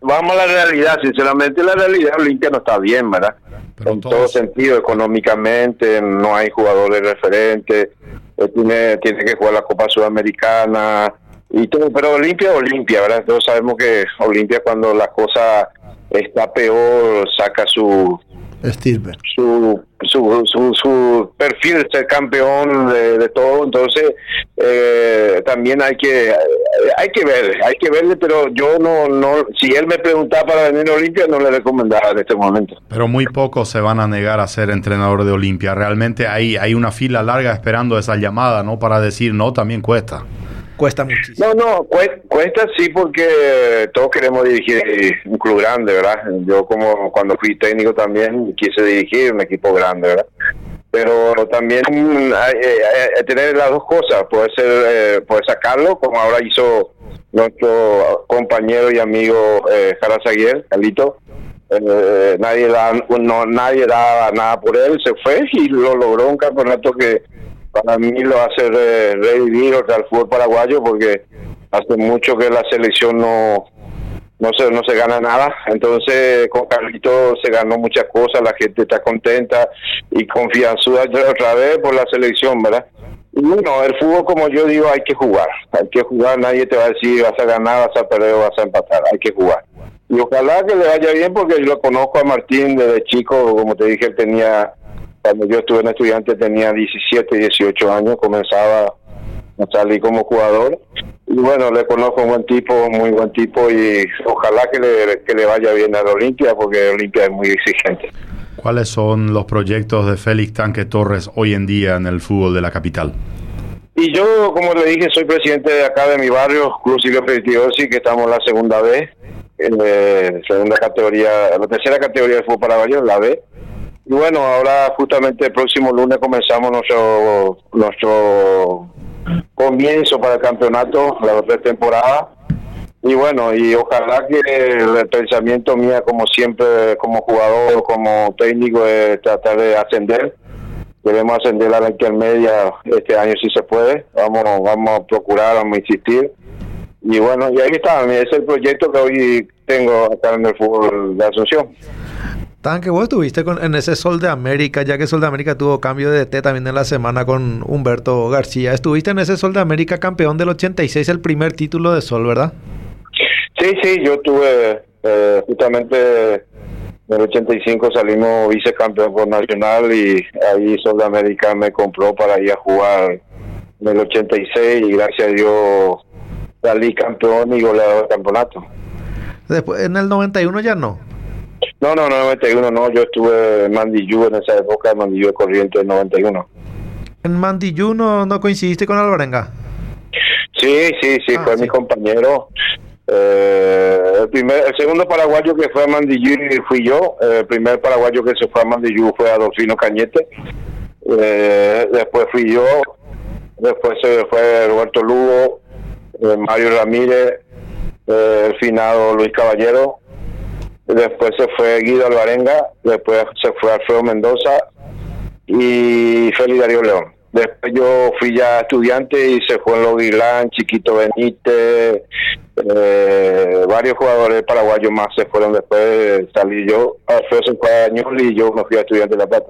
vamos a la realidad, sinceramente la realidad Olimpia no está bien, ¿verdad? Pero en todos- todo sentido, económicamente, no hay jugadores referentes, eh, tiene, tiene que jugar la Copa Sudamericana y todo, pero Olimpia es Olimpia, ¿verdad? Todos sabemos que Olimpia cuando la cosa está peor saca su Stilber. su, su, su, su perfil de ser campeón de, de todo, entonces eh, también hay que hay que ver, hay que verle, pero yo no, no, si él me preguntaba para venir a Olimpia, no le recomendaba en este momento. Pero muy pocos se van a negar a ser entrenador de Olimpia. Realmente hay, hay una fila larga esperando esa llamada, ¿no? Para decir, no, también cuesta. Cuesta muchísimo. No, no, cue- cuesta sí porque todos queremos dirigir un club grande, ¿verdad? Yo como cuando fui técnico también quise dirigir un equipo grande, ¿verdad? Pero también que tener las dos cosas, puede ser, eh, puede sacarlo, como ahora hizo nuestro compañero y amigo eh, Jara Zaguier, Carlito. Eh, nadie da, no, nadie daba nada por él, se fue y lo logró un campeonato que para mí lo hace re- revivir al fútbol paraguayo porque hace mucho que la selección no no se no se gana nada. Entonces con Carlito se ganó muchas cosas la gente está contenta y confianzuda otra vez por la selección verdad y bueno el fútbol como yo digo hay que jugar. Hay que jugar nadie te va a decir vas a ganar vas a perder o vas a empatar hay que jugar. Y ojalá que le vaya bien porque yo lo conozco a Martín desde chico como te dije él tenía cuando yo estuve en estudiante tenía 17, 18 años, comenzaba a salir como jugador. Y bueno, le conozco un buen tipo, muy buen tipo y ojalá que le, que le vaya bien a la Olimpia porque Olimpia es muy exigente. ¿Cuáles son los proyectos de Félix Tanque Torres hoy en día en el fútbol de la capital? Y yo, como le dije, soy presidente de acá de mi barrio, Club Silvio Petitiosi, que estamos la segunda B, eh, segunda categoría, la tercera categoría del fútbol paraguayo, la B. Y bueno, ahora justamente el próximo lunes comenzamos nuestro nuestro comienzo para el campeonato, la otra temporada. Y bueno, y ojalá que el pensamiento mía, como siempre, como jugador, como técnico, es tratar de ascender. Queremos ascender a la intermedia este año si se puede. Vamos, vamos a procurar, vamos a insistir. Y bueno, y ahí está, es el proyecto que hoy tengo acá en el fútbol de Asunción. Tan que vos estuviste con, en ese Sol de América, ya que Sol de América tuvo cambio de DT también en la semana con Humberto García. Estuviste en ese Sol de América campeón del 86, el primer título de Sol, ¿verdad? Sí, sí, yo tuve eh, justamente en el 85 salimos vicecampeón por Nacional y ahí Sol de América me compró para ir a jugar en el 86 y gracias a Dios salí campeón y goleador del campeonato. Después, en el 91 ya no. No, no, no, 91 no, yo estuve en Mandillú en esa época, en Mandillú de Corriente del 91. En Mandillú no, no coincidiste con Alvarenga. Sí, sí, sí, Ah, fue sí. mi compañero. Eh, el, primer, el segundo paraguayo que fue a Mandillú fui yo. El primer paraguayo que se fue a Mandillú fue Adolfino Cañete. Eh, después fui yo. Después se fue Roberto Lugo, eh, Mario Ramírez, eh, el finado Luis Caballero. Después se fue Guido Alvarenga. Después se fue Alfredo Mendoza y Félix Darío León. Después yo fui ya estudiante y se fue en Loguilán, Chiquito Benítez, eh, varios jugadores paraguayos más se fueron después, salí yo, Alfredo se fue a y yo me fui a estudiante de La Plata.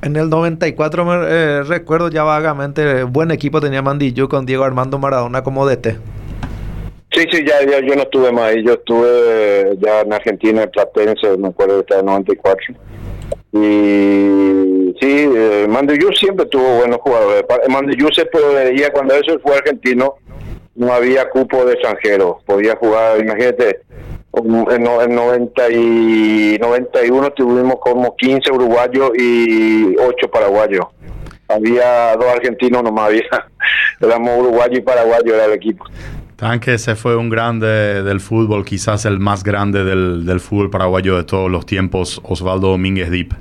En el 94 me eh, recuerdo ya vagamente, buen equipo tenía Mandillú con Diego Armando Maradona como DT. Sí, sí, ya, ya yo no estuve más ahí, yo estuve ya en Argentina, en Platense, me acuerdo de estar en 94. Y sí, eh, siempre tuvo buenos jugadores. Mandillú se podía, cuando eso fue argentino, no había cupo de extranjeros. Podía jugar, imagínate, en, 90 y 91 tuvimos como 15 uruguayos y 8 paraguayos. Había dos argentinos nomás, había. Éramos uruguayo y paraguayo, era el equipo. Tanque ese fue un grande del fútbol, quizás el más grande del, del fútbol paraguayo de todos los tiempos, Osvaldo Domínguez Dip.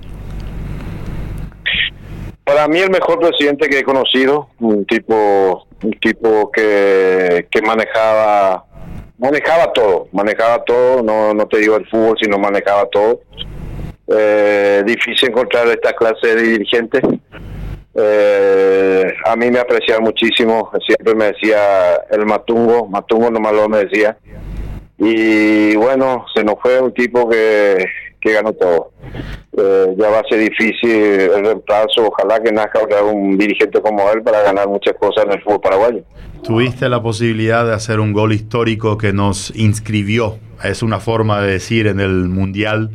Para mí el mejor presidente que he conocido, un tipo, un tipo que, que manejaba, manejaba todo, manejaba todo, no, no te digo el fútbol, sino manejaba todo. Eh, difícil encontrar esta clase de dirigentes. Eh, a mí me apreciaba muchísimo, siempre me decía el Matungo, Matungo nomás lo me decía. Y bueno, se nos fue un tipo que, que ganó todo. Eh, ya va a ser difícil el reemplazo, ojalá que nazca un dirigente como él para ganar muchas cosas en el fútbol paraguayo. Tuviste la posibilidad de hacer un gol histórico que nos inscribió, es una forma de decir, en el Mundial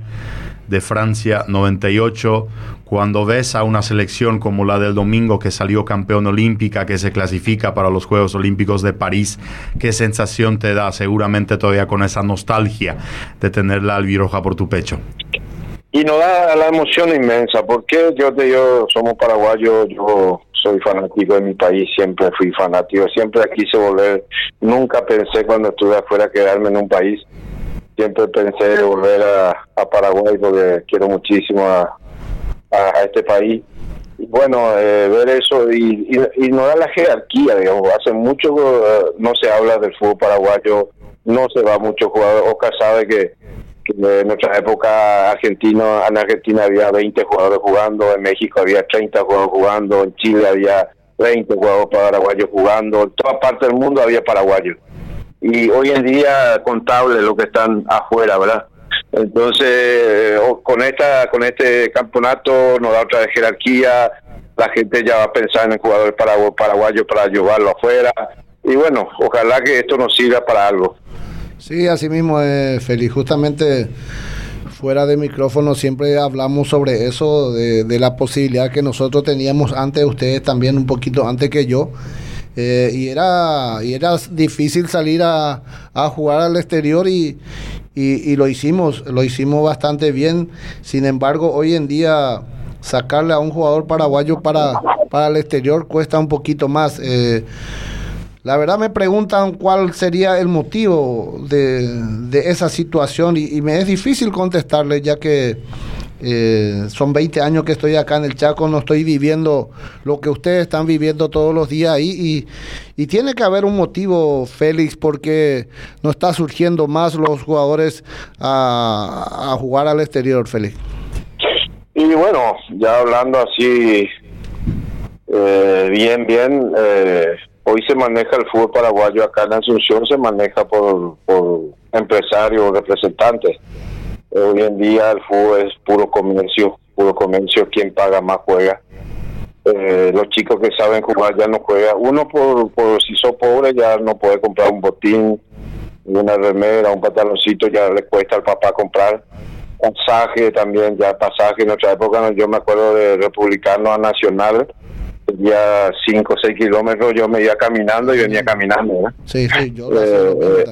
de Francia 98, cuando ves a una selección como la del domingo que salió campeón olímpica, que se clasifica para los Juegos Olímpicos de París, ¿qué sensación te da? Seguramente todavía con esa nostalgia de tener la albiroja por tu pecho. Y nos da la emoción inmensa, porque yo te digo, somos paraguayos, yo soy fanático de mi país, siempre fui fanático, siempre quise volver, nunca pensé cuando estuve afuera quedarme en un país siempre pensé volver a, Paraguay porque quiero muchísimo a, este país. Y bueno, eh, ver eso y, y, no da la jerarquía, digamos, hace mucho eh, no se habla del fútbol paraguayo, no se va mucho jugador. Oscar sabe que, en nuestra época argentino, en Argentina había 20 jugadores jugando, en México había 30 jugadores jugando, en Chile había 20 jugadores paraguayos jugando, en toda parte del mundo había paraguayos y hoy en día contable lo que están afuera, ¿verdad? Entonces, eh, con esta con este campeonato nos da otra jerarquía, la gente ya va a pensar en el jugador paraguayo para llevarlo afuera. Y bueno, ojalá que esto nos sirva para algo. Sí, así mismo, eh, Félix. Justamente fuera de micrófono siempre hablamos sobre eso, de, de la posibilidad que nosotros teníamos antes, ustedes también un poquito antes que yo eh, y, era, y era difícil salir a, jugar al exterior y, y, lo hicimos, lo hicimos bastante bien. Sin embargo, hoy en día sacarle a un jugador paraguayo para, para el exterior cuesta un poquito más. Eh, la verdad me preguntan cuál sería el motivo de, de esa situación y, y, me es difícil contestarle ya que eh, son 20 años que estoy acá en el Chaco, no estoy viviendo lo que ustedes están viviendo todos los días ahí y, tiene que haber un motivo, Félix, porque no está surgiendo más los jugadores a, jugar al exterior, Félix. Y bueno, ya hablando así eh, bien, bien, eh, hoy se maneja el fútbol paraguayo acá en Asunción, se maneja por, por empresarios, representantes Hoy en día el fútbol es puro comercio, puro comercio, quien paga más juega. Eh, los chicos que saben jugar ya no juegan. Uno por, por si son pobres ya no puede comprar un botín, una remera, un pantaloncito, ya le cuesta al papá comprar. Pasaje también, ya pasaje en nuestra época, yo me acuerdo de republicano a nacional, ya 5 o 6 kilómetros, yo me iba caminando y venía caminando. Sí, sí, yo eh, eh,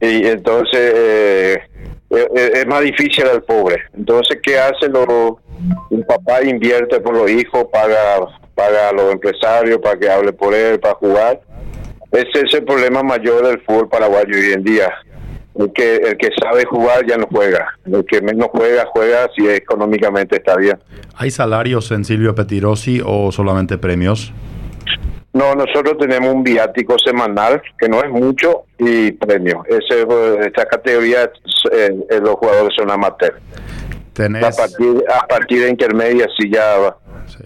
Y entonces eh, es, más difícil al pobre. Entonces, ¿qué hace? Lo, un papá invierte por los hijos, paga, paga a los empresarios para que hable por él, para jugar. Ese es el problema mayor del fútbol paraguayo hoy en día. El que, el que sabe jugar ya no juega. El que menos juega, juega si económicamente está bien. ¿Hay salarios en Silvio Petirosi o solamente premios? No, nosotros tenemos un viático semanal, que no es mucho, y premio. Ese, eh, esta categoría, eh, eh, los jugadores son amateur. ¿Tenés, A partir, a partir de intermedia sí ya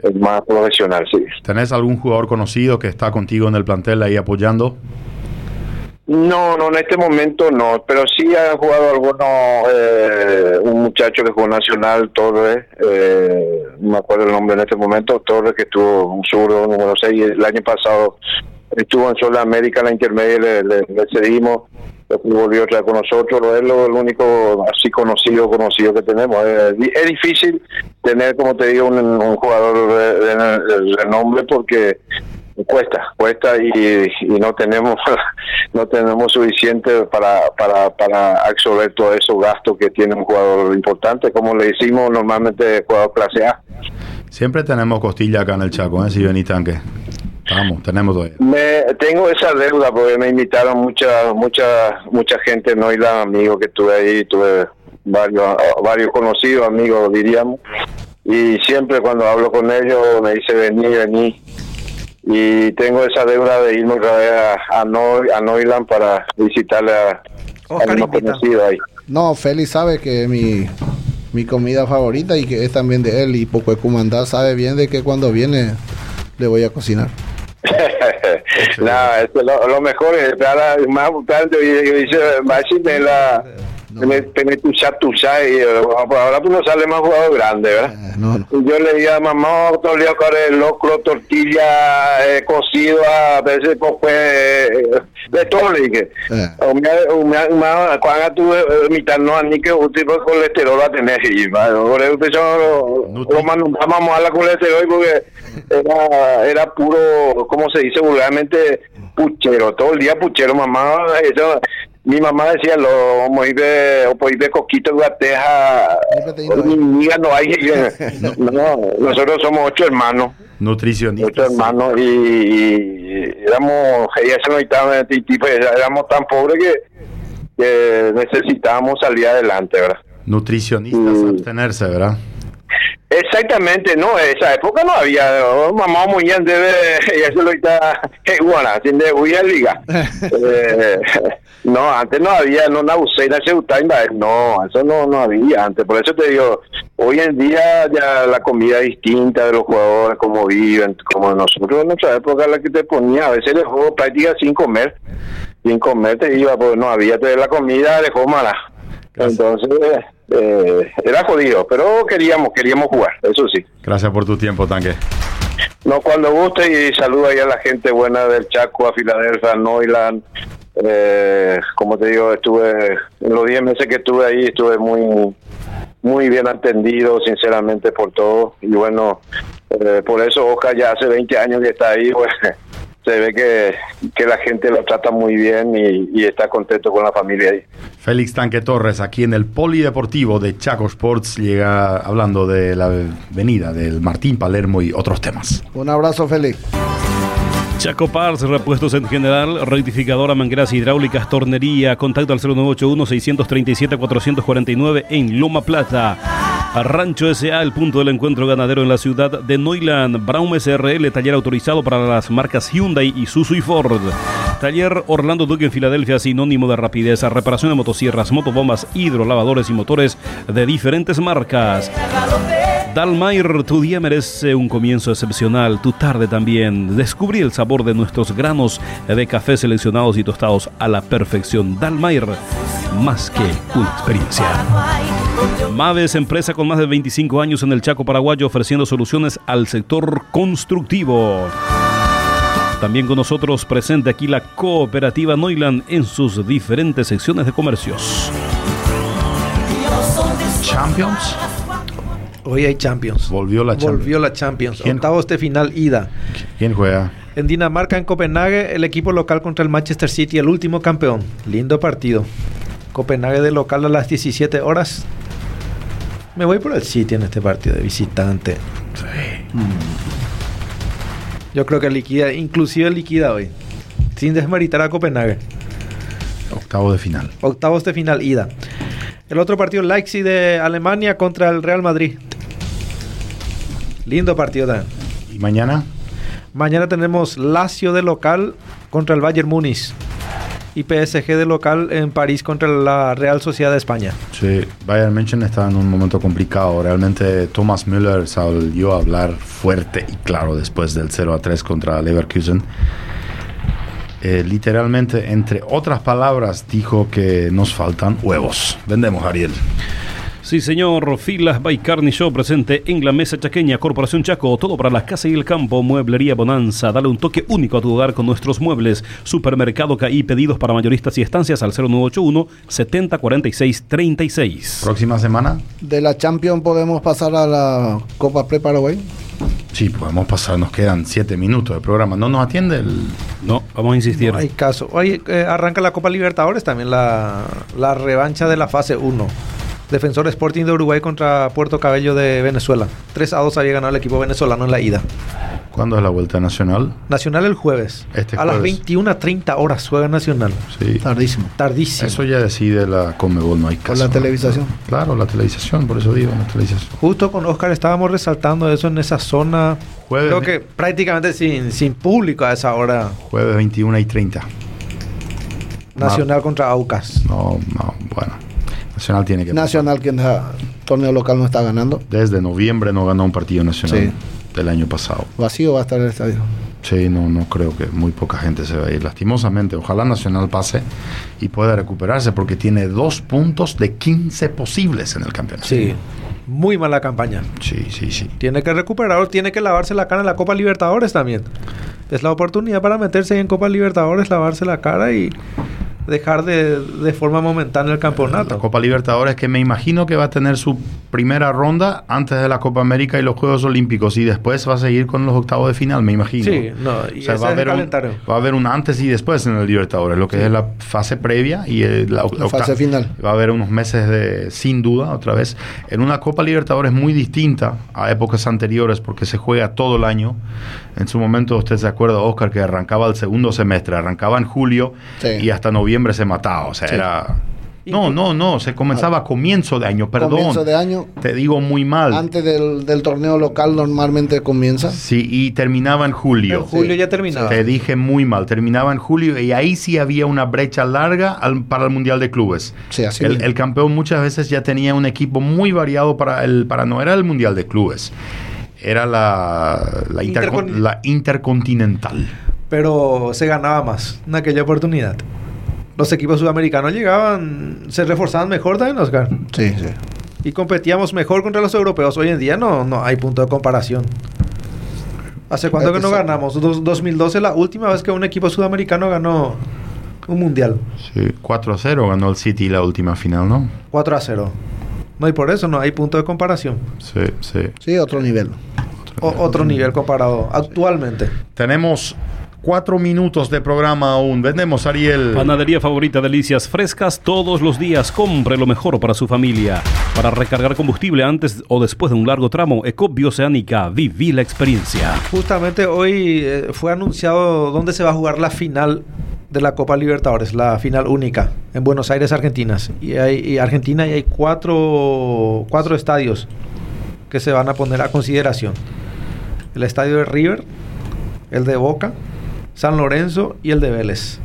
es más profesional, sí. ¿Tenés algún jugador conocido que está contigo en el plantel ahí apoyando? No, no, en este momento no, pero sí han jugado algunos, eh, un muchacho que jugó Nacional, Torres, eh, no me acuerdo el nombre en este momento, Torres que estuvo un zurdo número 6, el año pasado estuvo en Sudamérica en la intermedia, le, le, cedimos, después volvió otra con nosotros, es lo, el único así conocido, conocido que tenemos. Es, es difícil tener, como te digo, un, un jugador de, de renombre porque cuesta cuesta y, y, no tenemos no tenemos suficiente para, para para absorber todos esos gastos que tiene un jugador importante como le decimos normalmente jugador clase A. Siempre tenemos costilla acá en el Chaco ¿eh? si venís tanque. Vamos, tenemos todavía. Me, tengo esa deuda porque me invitaron mucha mucha mucha gente, no y la amigos que tuve ahí, tuve varios varios conocidos amigos diríamos. Y siempre cuando hablo con ellos me dice vení, vení y tengo esa deuda de irme otra vez a, a, Nor, a Noiland para visitarle a, oh, a unos conocidos ahí. No, Félix sabe que mi, mi comida favorita y que es también de él y Poco de Cumandá sabe bien de que cuando viene le voy a cocinar. no, lo, lo, mejor es más tarde yo dice más la no. me tucha, tucha y ahora pues no sale más jugador grande, ¿verdad? Eh, no, no. Y yo le dije a mamá, todo el día con el locro, tortilla, eh, cocido, a veces pues, eh, de todo le dije. Eh. Cuando tú mitad no ni que un tipo de colesterol va a tener, y por eso lo mandamos a la colesterol porque era, era puro, ¿cómo se dice vulgarmente? Puchero, todo el día puchero, mamá, eso mi mamá decía lo moibe o poibe coquito guateja niña no hay no, no, nosotros somos ocho hermanos. Nutricionistas. Ocho hermanos y, y éramos ella se necesitaba tipo éramos tan pobres que, que necesitábamos salir adelante verdad nutricionistas mm. abstenerse verdad Exactamente, no, en esa época no había, oh, mamá muy bien debe, ya se lo está, bueno, sin de huir liga. eh, no, antes no había, no na usé la no, eso no, no había antes, por eso te digo, hoy en día ya la comida es distinta de los jugadores, cómo viven, como nosotros en nuestra época la que te ponía, a veces dejó prácticamente sin comer, sin comer te iba, porque no había, te la comida dejó mala. Entonces, eh, era jodido, pero queríamos, queríamos jugar, eso sí. Gracias por tu tiempo, Tanque. No, cuando guste y saludo ahí a la gente buena del Chaco, a Filadelfia, a Noiland. Eh, como te digo, estuve, en los 10 meses que estuve ahí, estuve muy muy bien atendido, sinceramente, por todo. Y bueno, eh, por eso Oscar ya hace 20 años que está ahí, pues se ve que, que, la gente lo trata muy bien y, y, está contento con la familia ahí. Félix Tanque Torres, aquí en el Polideportivo de Chaco Sports, llega hablando de la venida del Martín Palermo y otros temas. Un abrazo, Félix. Chaco Pars, repuestos en general, rectificadora, mangueras hidráulicas, tornería, contacto al 0981-637-449 en Loma Plata. Rancho S.A., el punto del encuentro ganadero en la ciudad de Neuland. Braum SRL, taller autorizado para las marcas Hyundai, Isuzu y Ford. Taller Orlando Duque en Filadelfia, sinónimo de rapidez, reparación de motosierras, motobombas, hidrolavadores y motores de diferentes marcas. Dalmair, tu día merece un comienzo excepcional, tu tarde también. Descubrí el sabor de nuestros granos de café seleccionados y tostados a la perfección. Dalmair, más que una experiencia. Maves, empresa con más de 25 años en el Chaco Paraguayo, ofreciendo soluciones al sector constructivo. También con nosotros presente aquí la cooperativa Noiland en sus diferentes secciones de comercios. Champions. Hoy hay Champions. Volvió la Champions. Volvió la Champions. Octavos de final ida. ¿Quién juega? En Dinamarca, en Copenhague, el equipo local contra el Manchester City, el último campeón. Lindo partido. Copenhague de local a las 17 horas. Me voy por el City en este partido de visitante. Sí. Mm. Yo creo que liquida, inclusive liquida hoy. sin desmeritar a Copenhague. Octavo de final. Octavos de final, ida. El otro partido, Leipzig de Alemania contra el Real Madrid. Lindo partido también. ¿Y mañana? Mañana tenemos Lazio de local contra el Bayern Múnich. Y PSG de local en París contra la Real Sociedad de España. Sí, Bayern München está en un momento complicado. Realmente Thomas Müller salió a hablar fuerte y claro después del 0 a 3 contra Leverkusen. Eh, literalmente, entre otras palabras, dijo que nos faltan huevos. Vendemos, Ariel. Sí, señor. Filas by Carney Show presente en la mesa chaqueña, Corporación Chaco. Todo para la casa y el campo. Mueblería Bonanza. Dale un toque único a tu hogar con nuestros muebles. Supermercado KI. Pedidos para mayoristas y estancias al 0981 7046 36. Próxima semana. De la Champions podemos pasar a la Copa Pre Paraguay. Sí, podemos pasar. Nos quedan siete minutos de programa. ¿No nos atiende el.? No, vamos a insistir. No hay caso. Hoy eh, arranca la Copa Libertadores también, la, la revancha de la fase 1. Defensor Sporting de Uruguay contra Puerto Cabello de Venezuela. 3 a 2 había ganado el equipo venezolano en la ida. ¿Cuándo es la vuelta nacional? Nacional el jueves. Este a las jueves. 21.30 horas juega Nacional. Sí. Tardísimo. Tardísimo. Eso ya decide la Conmebol, no hay caso. Por la televisación. Claro, la televisación, por eso digo, la televisación. Justo con Oscar estábamos resaltando eso en esa zona. Jueves, Creo que prácticamente sin, sin público a esa hora. Jueves 21 y 30. Nacional contra Aucas. No, no, bueno. Nacional tiene que Nacional, quien da torneo local no está ganando. Desde noviembre no ganó un partido nacional Sí. del año pasado. Vacío va a estar el estadio. Sí, no, no creo que muy poca gente se va a ir. Lastimosamente, ojalá Nacional pase y pueda recuperarse porque tiene dos puntos de 15 posibles en el campeonato. Sí. Muy mala campaña. Sí, sí, sí. Tiene que recuperar, tiene que lavarse la cara en la Copa Libertadores también. Es la oportunidad para meterse ahí en Copa Libertadores, lavarse la cara y dejar de, de forma momentánea el La campeonato. Copa Libertadores que me imagino que va a tener su primera ronda antes de la Copa América y los Juegos Olímpicos y después va a seguir con los octavos de final, me imagino. Sí, no, y O sea, ese va a, haber un, va a haber un antes y después en el Libertadores, lo que es la fase previa y el- la, La fase final. Va a haber unos meses de, sin duda, otra vez, en una Copa Libertadores muy distinta a épocas anteriores porque se juega todo el año. En su momento, usted se acuerda, Oscar, que arrancaba el segundo semestre, arrancaba en julio Sí. y hasta noviembre se mataba. O sea, Sí. era... No, no, no, se comenzaba a comienzo de año, perdón. Comienzo de año. Te digo muy mal. Antes del, del torneo local normalmente comienza. Sí, y terminaba en julio. En julio Sí. ya terminaba. Te dije muy mal, terminaba en julio y ahí sí había una brecha larga al- para el Mundial de Clubes. Sí, así el, el campeón muchas veces ya tenía un equipo muy variado para el para no era el Mundial de Clubes, era la, la, intercon- Intercon- la Intercontinental. Pero se ganaba más en aquella oportunidad. Los equipos sudamericanos llegaban, se reforzaban mejor también, Oscar. Sí, sí. Y competíamos mejor contra los europeos. Hoy en día no, no hay punto de comparación. ¿Hace cuánto que no ganamos? Dos- 2012 la última vez que un equipo sudamericano ganó un mundial. Sí, 4-0 ganó el City la última final, ¿no? 4 a 0. No, y por eso no hay punto de comparación. Sí, sí. Sí, otro nivel. O- otro nivel comparado actualmente. Tenemos cuatro minutos de programa aún. Vendemos, Ariel. Panadería favorita, delicias frescas todos los días. Compre lo mejor para su familia. Para recargar combustible antes o después de un largo tramo, Ecop Bioceánica, viví la experiencia. Justamente hoy eh, fue anunciado dónde se va a jugar la final de la Copa Libertadores, la final única, en Buenos Aires, Argentina. Y, hay, y Argentina y hay cuatro, cuatro estadios que se van a poner a consideración. El estadio de River, el de Boca, San Lorenzo y el de Vélez.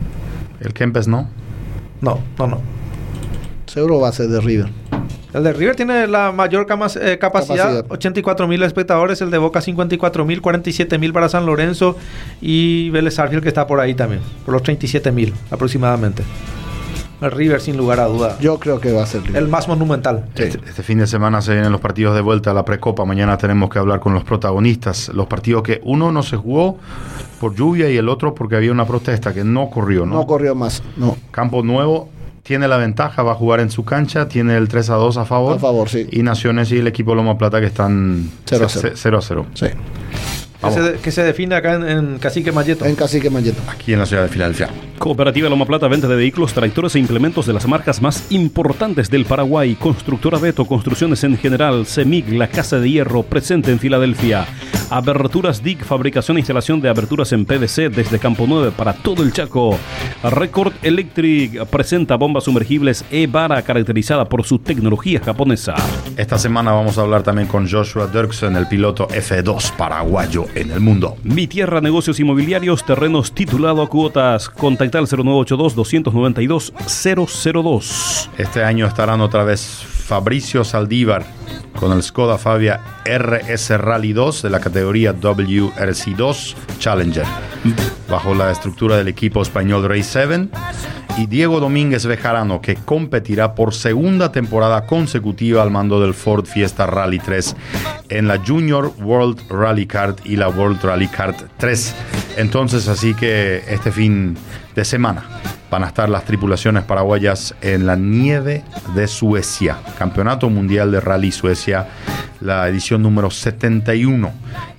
El Kempes no. No, no, no. Seguro va a ser de River. El de River tiene la mayor cama- eh, capacidad, Capacidad. 84 mil espectadores. El de Boca, 54 mil, 47 mil para San Lorenzo. Y Vélez Sarsfield, que está por ahí también, por los 37 mil aproximadamente. El River, sin lugar a duda. Yo creo que va a ser River. El más monumental. Este, este fin de semana se vienen los partidos de vuelta a la precopa. Mañana tenemos que hablar con los protagonistas. Los partidos que uno no se jugó por lluvia y el otro porque había una protesta que no ocurrió, ¿no? No corrió más. No. Campo Nuevo tiene la ventaja, va a jugar en su cancha, tiene el 3 a 2 a favor. A favor, sí. Y Naciones y el equipo Loma Plata que están 0 a 0. 0 a 0. Sí. Que se, que se define acá en, en Cacique Mayeto. En Cacique Mayeta. Aquí en la ciudad de Filadelfia. Cooperativa Loma Plata, venta de vehículos, tractores e implementos de las marcas más importantes del Paraguay. Constructora Beto, construcciones en general. CEMIG, la Casa de Hierro, presente en Filadelfia. Aberturas DIC, fabricación e instalación de aberturas en PVC desde Campo 9 para todo el Chaco. Record Electric presenta bombas sumergibles E-Vara caracterizada por su tecnología japonesa. Esta semana vamos a hablar también con Joshua Dirksen, el piloto F2 paraguayo en el mundo. Mi Tierra Negocios Inmobiliarios, terrenos titulado a cuotas. Contacta al 0982-292-002. Este año estarán otra vez Fabricio Saldívar con el Skoda Fabia RS Rally 2 de la categoría WRC2 Challenger, bajo la estructura del equipo español Race 7, y Diego Domínguez Bejarano, que competirá por segunda temporada consecutiva al mando del Ford Fiesta Rally 3 en la Junior World Rally Kart y la World Rally Kart 3. Entonces, así que este fin de semana van a estar las tripulaciones paraguayas en la nieve de Suecia, Campeonato Mundial de Rally Suecia, la edición número 71.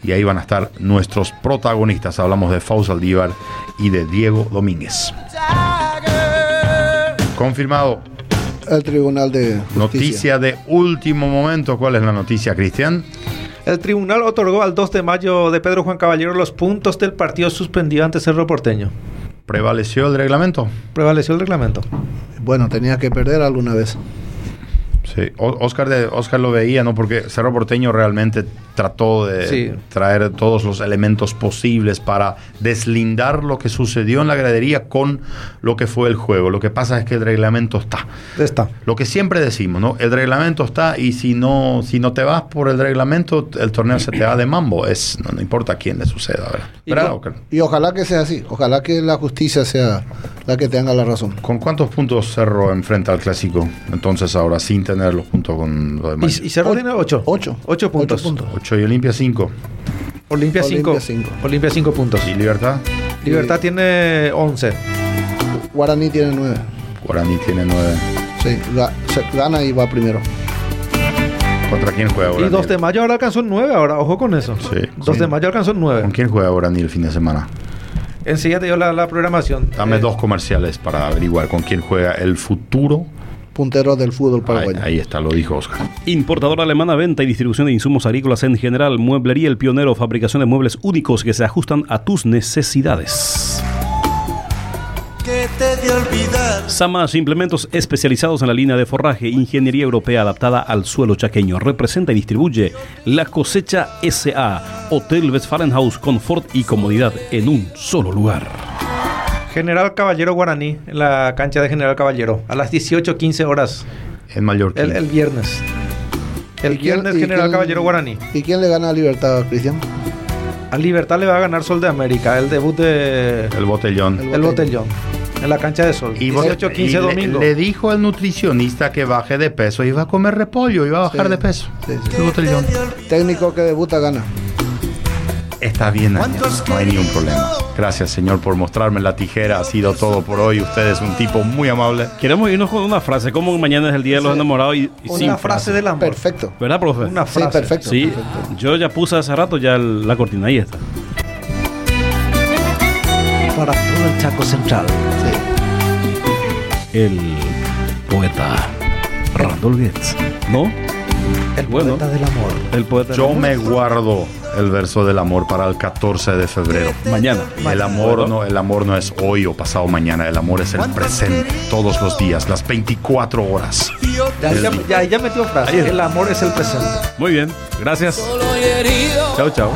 Y ahí van a estar nuestros protagonistas. Hablamos de Faust Aldívar y de Diego Domínguez. Confirmado. El Tribunal de Justicia. Noticia de último momento. ¿Cuál es la noticia, Cristian? El tribunal otorgó al 2 de mayo de Pedro Juan Caballero los puntos del partido suspendido ante Cerro Porteño. ¿Prevaleció el reglamento? Prevaleció el reglamento. Bueno, tenía que perder alguna vez. Sí, O- Oscar, de, Oscar lo veía, ¿no? Porque Cerro Porteño realmente trató de Sí. traer todos los elementos posibles para deslindar lo que sucedió en la gradería con lo que fue el juego. Lo que pasa es que el reglamento está. Está. Lo que siempre decimos, ¿no? El reglamento está y si no, si no te vas por el reglamento, el torneo se te va de mambo. Es, no, no importa a quién le suceda, ¿verdad? Y ¿Verdad, con- Oscar? Y ojalá que sea así. Ojalá que la justicia sea la que tenga la razón. ¿Con cuántos puntos Cerro enfrenta al clásico? Entonces ahora, sin tener los puntos con lo demás. Y, y Cerro tiene 8. Ocho. 8 puntos. Ocho puntos. 8 y Olimpia 5. Olimpia 5. Olimpia cinco. Olimpia 5 puntos. ¿Y Libertad? Libertad tiene 11. Guaraní tiene nueve. Guaraní tiene 9. Sí, gana y va primero. ¿Contra quién juega Y Guaraní? 2 de mayo ahora alcanzó 9 ahora. Ojo con eso. Sí. 2 de Sí. mayo alcanzó 9. ¿Con quién juega Guaraní el fin de semana? Enseguida te dio la, la programación. Dame Eh, dos comerciales para averiguar con quién juega el futuro. Puntero del fútbol paraguayo. ahí está, lo dijo Oscar. Importadora alemana, venta y distribución de insumos agrícolas en general, mueblería El Pionero, fabricación de muebles únicos que se ajustan a tus necesidades. Samas, implementos especializados en la línea de forraje, ingeniería europea adaptada al suelo chaqueño. Representa y distribuye La Cosecha SA, Hotel Westfalenhaus, confort y comodidad en un solo lugar. General Caballero Guaraní, en la cancha de General Caballero, a las 18.15 horas, En Mallorca. el, el viernes. El ¿Y quién- viernes General quién- Caballero Guaraní. ¿Y quién le gana a Libertad, Cristian? A Libertad le va a ganar Sol de América, el debut de El botellón. El El Botellón, en la cancha de Sol. Y, vos- 18-15 y le- domingo. Le, dijo el nutricionista que baje de peso. Iba a comer repollo, iba a bajar Sí. de peso. Sí, sí. El botellón. Técnico que debuta gana. Está bien, Daniel. No hay ningún problema. Gracias, señor, por mostrarme la tijera. Ha sido todo por hoy. Usted es un tipo muy amable. Queremos irnos con una frase, como mañana es el Día de los Enamorados y, y Una sin frase del amor. Perfecto. ¿Verdad, profe? Una Sí, frase. perfecto. Sí, perfecto. yo ya puse hace rato ya la cortina, ahí está. Para todo el Chaco Central. El poeta Randall Getz, ¿no? El Bueno. poeta del amor. El poeta Yo me guardo el verso del amor para el 14 de febrero. mañana. El amor, no, el amor no es hoy o pasado mañana. El amor es el presente. Todos los días, las 24 horas. Ya, ya, ya, ya metió frase. El amor es el presente. Muy bien, gracias. Chao, chao.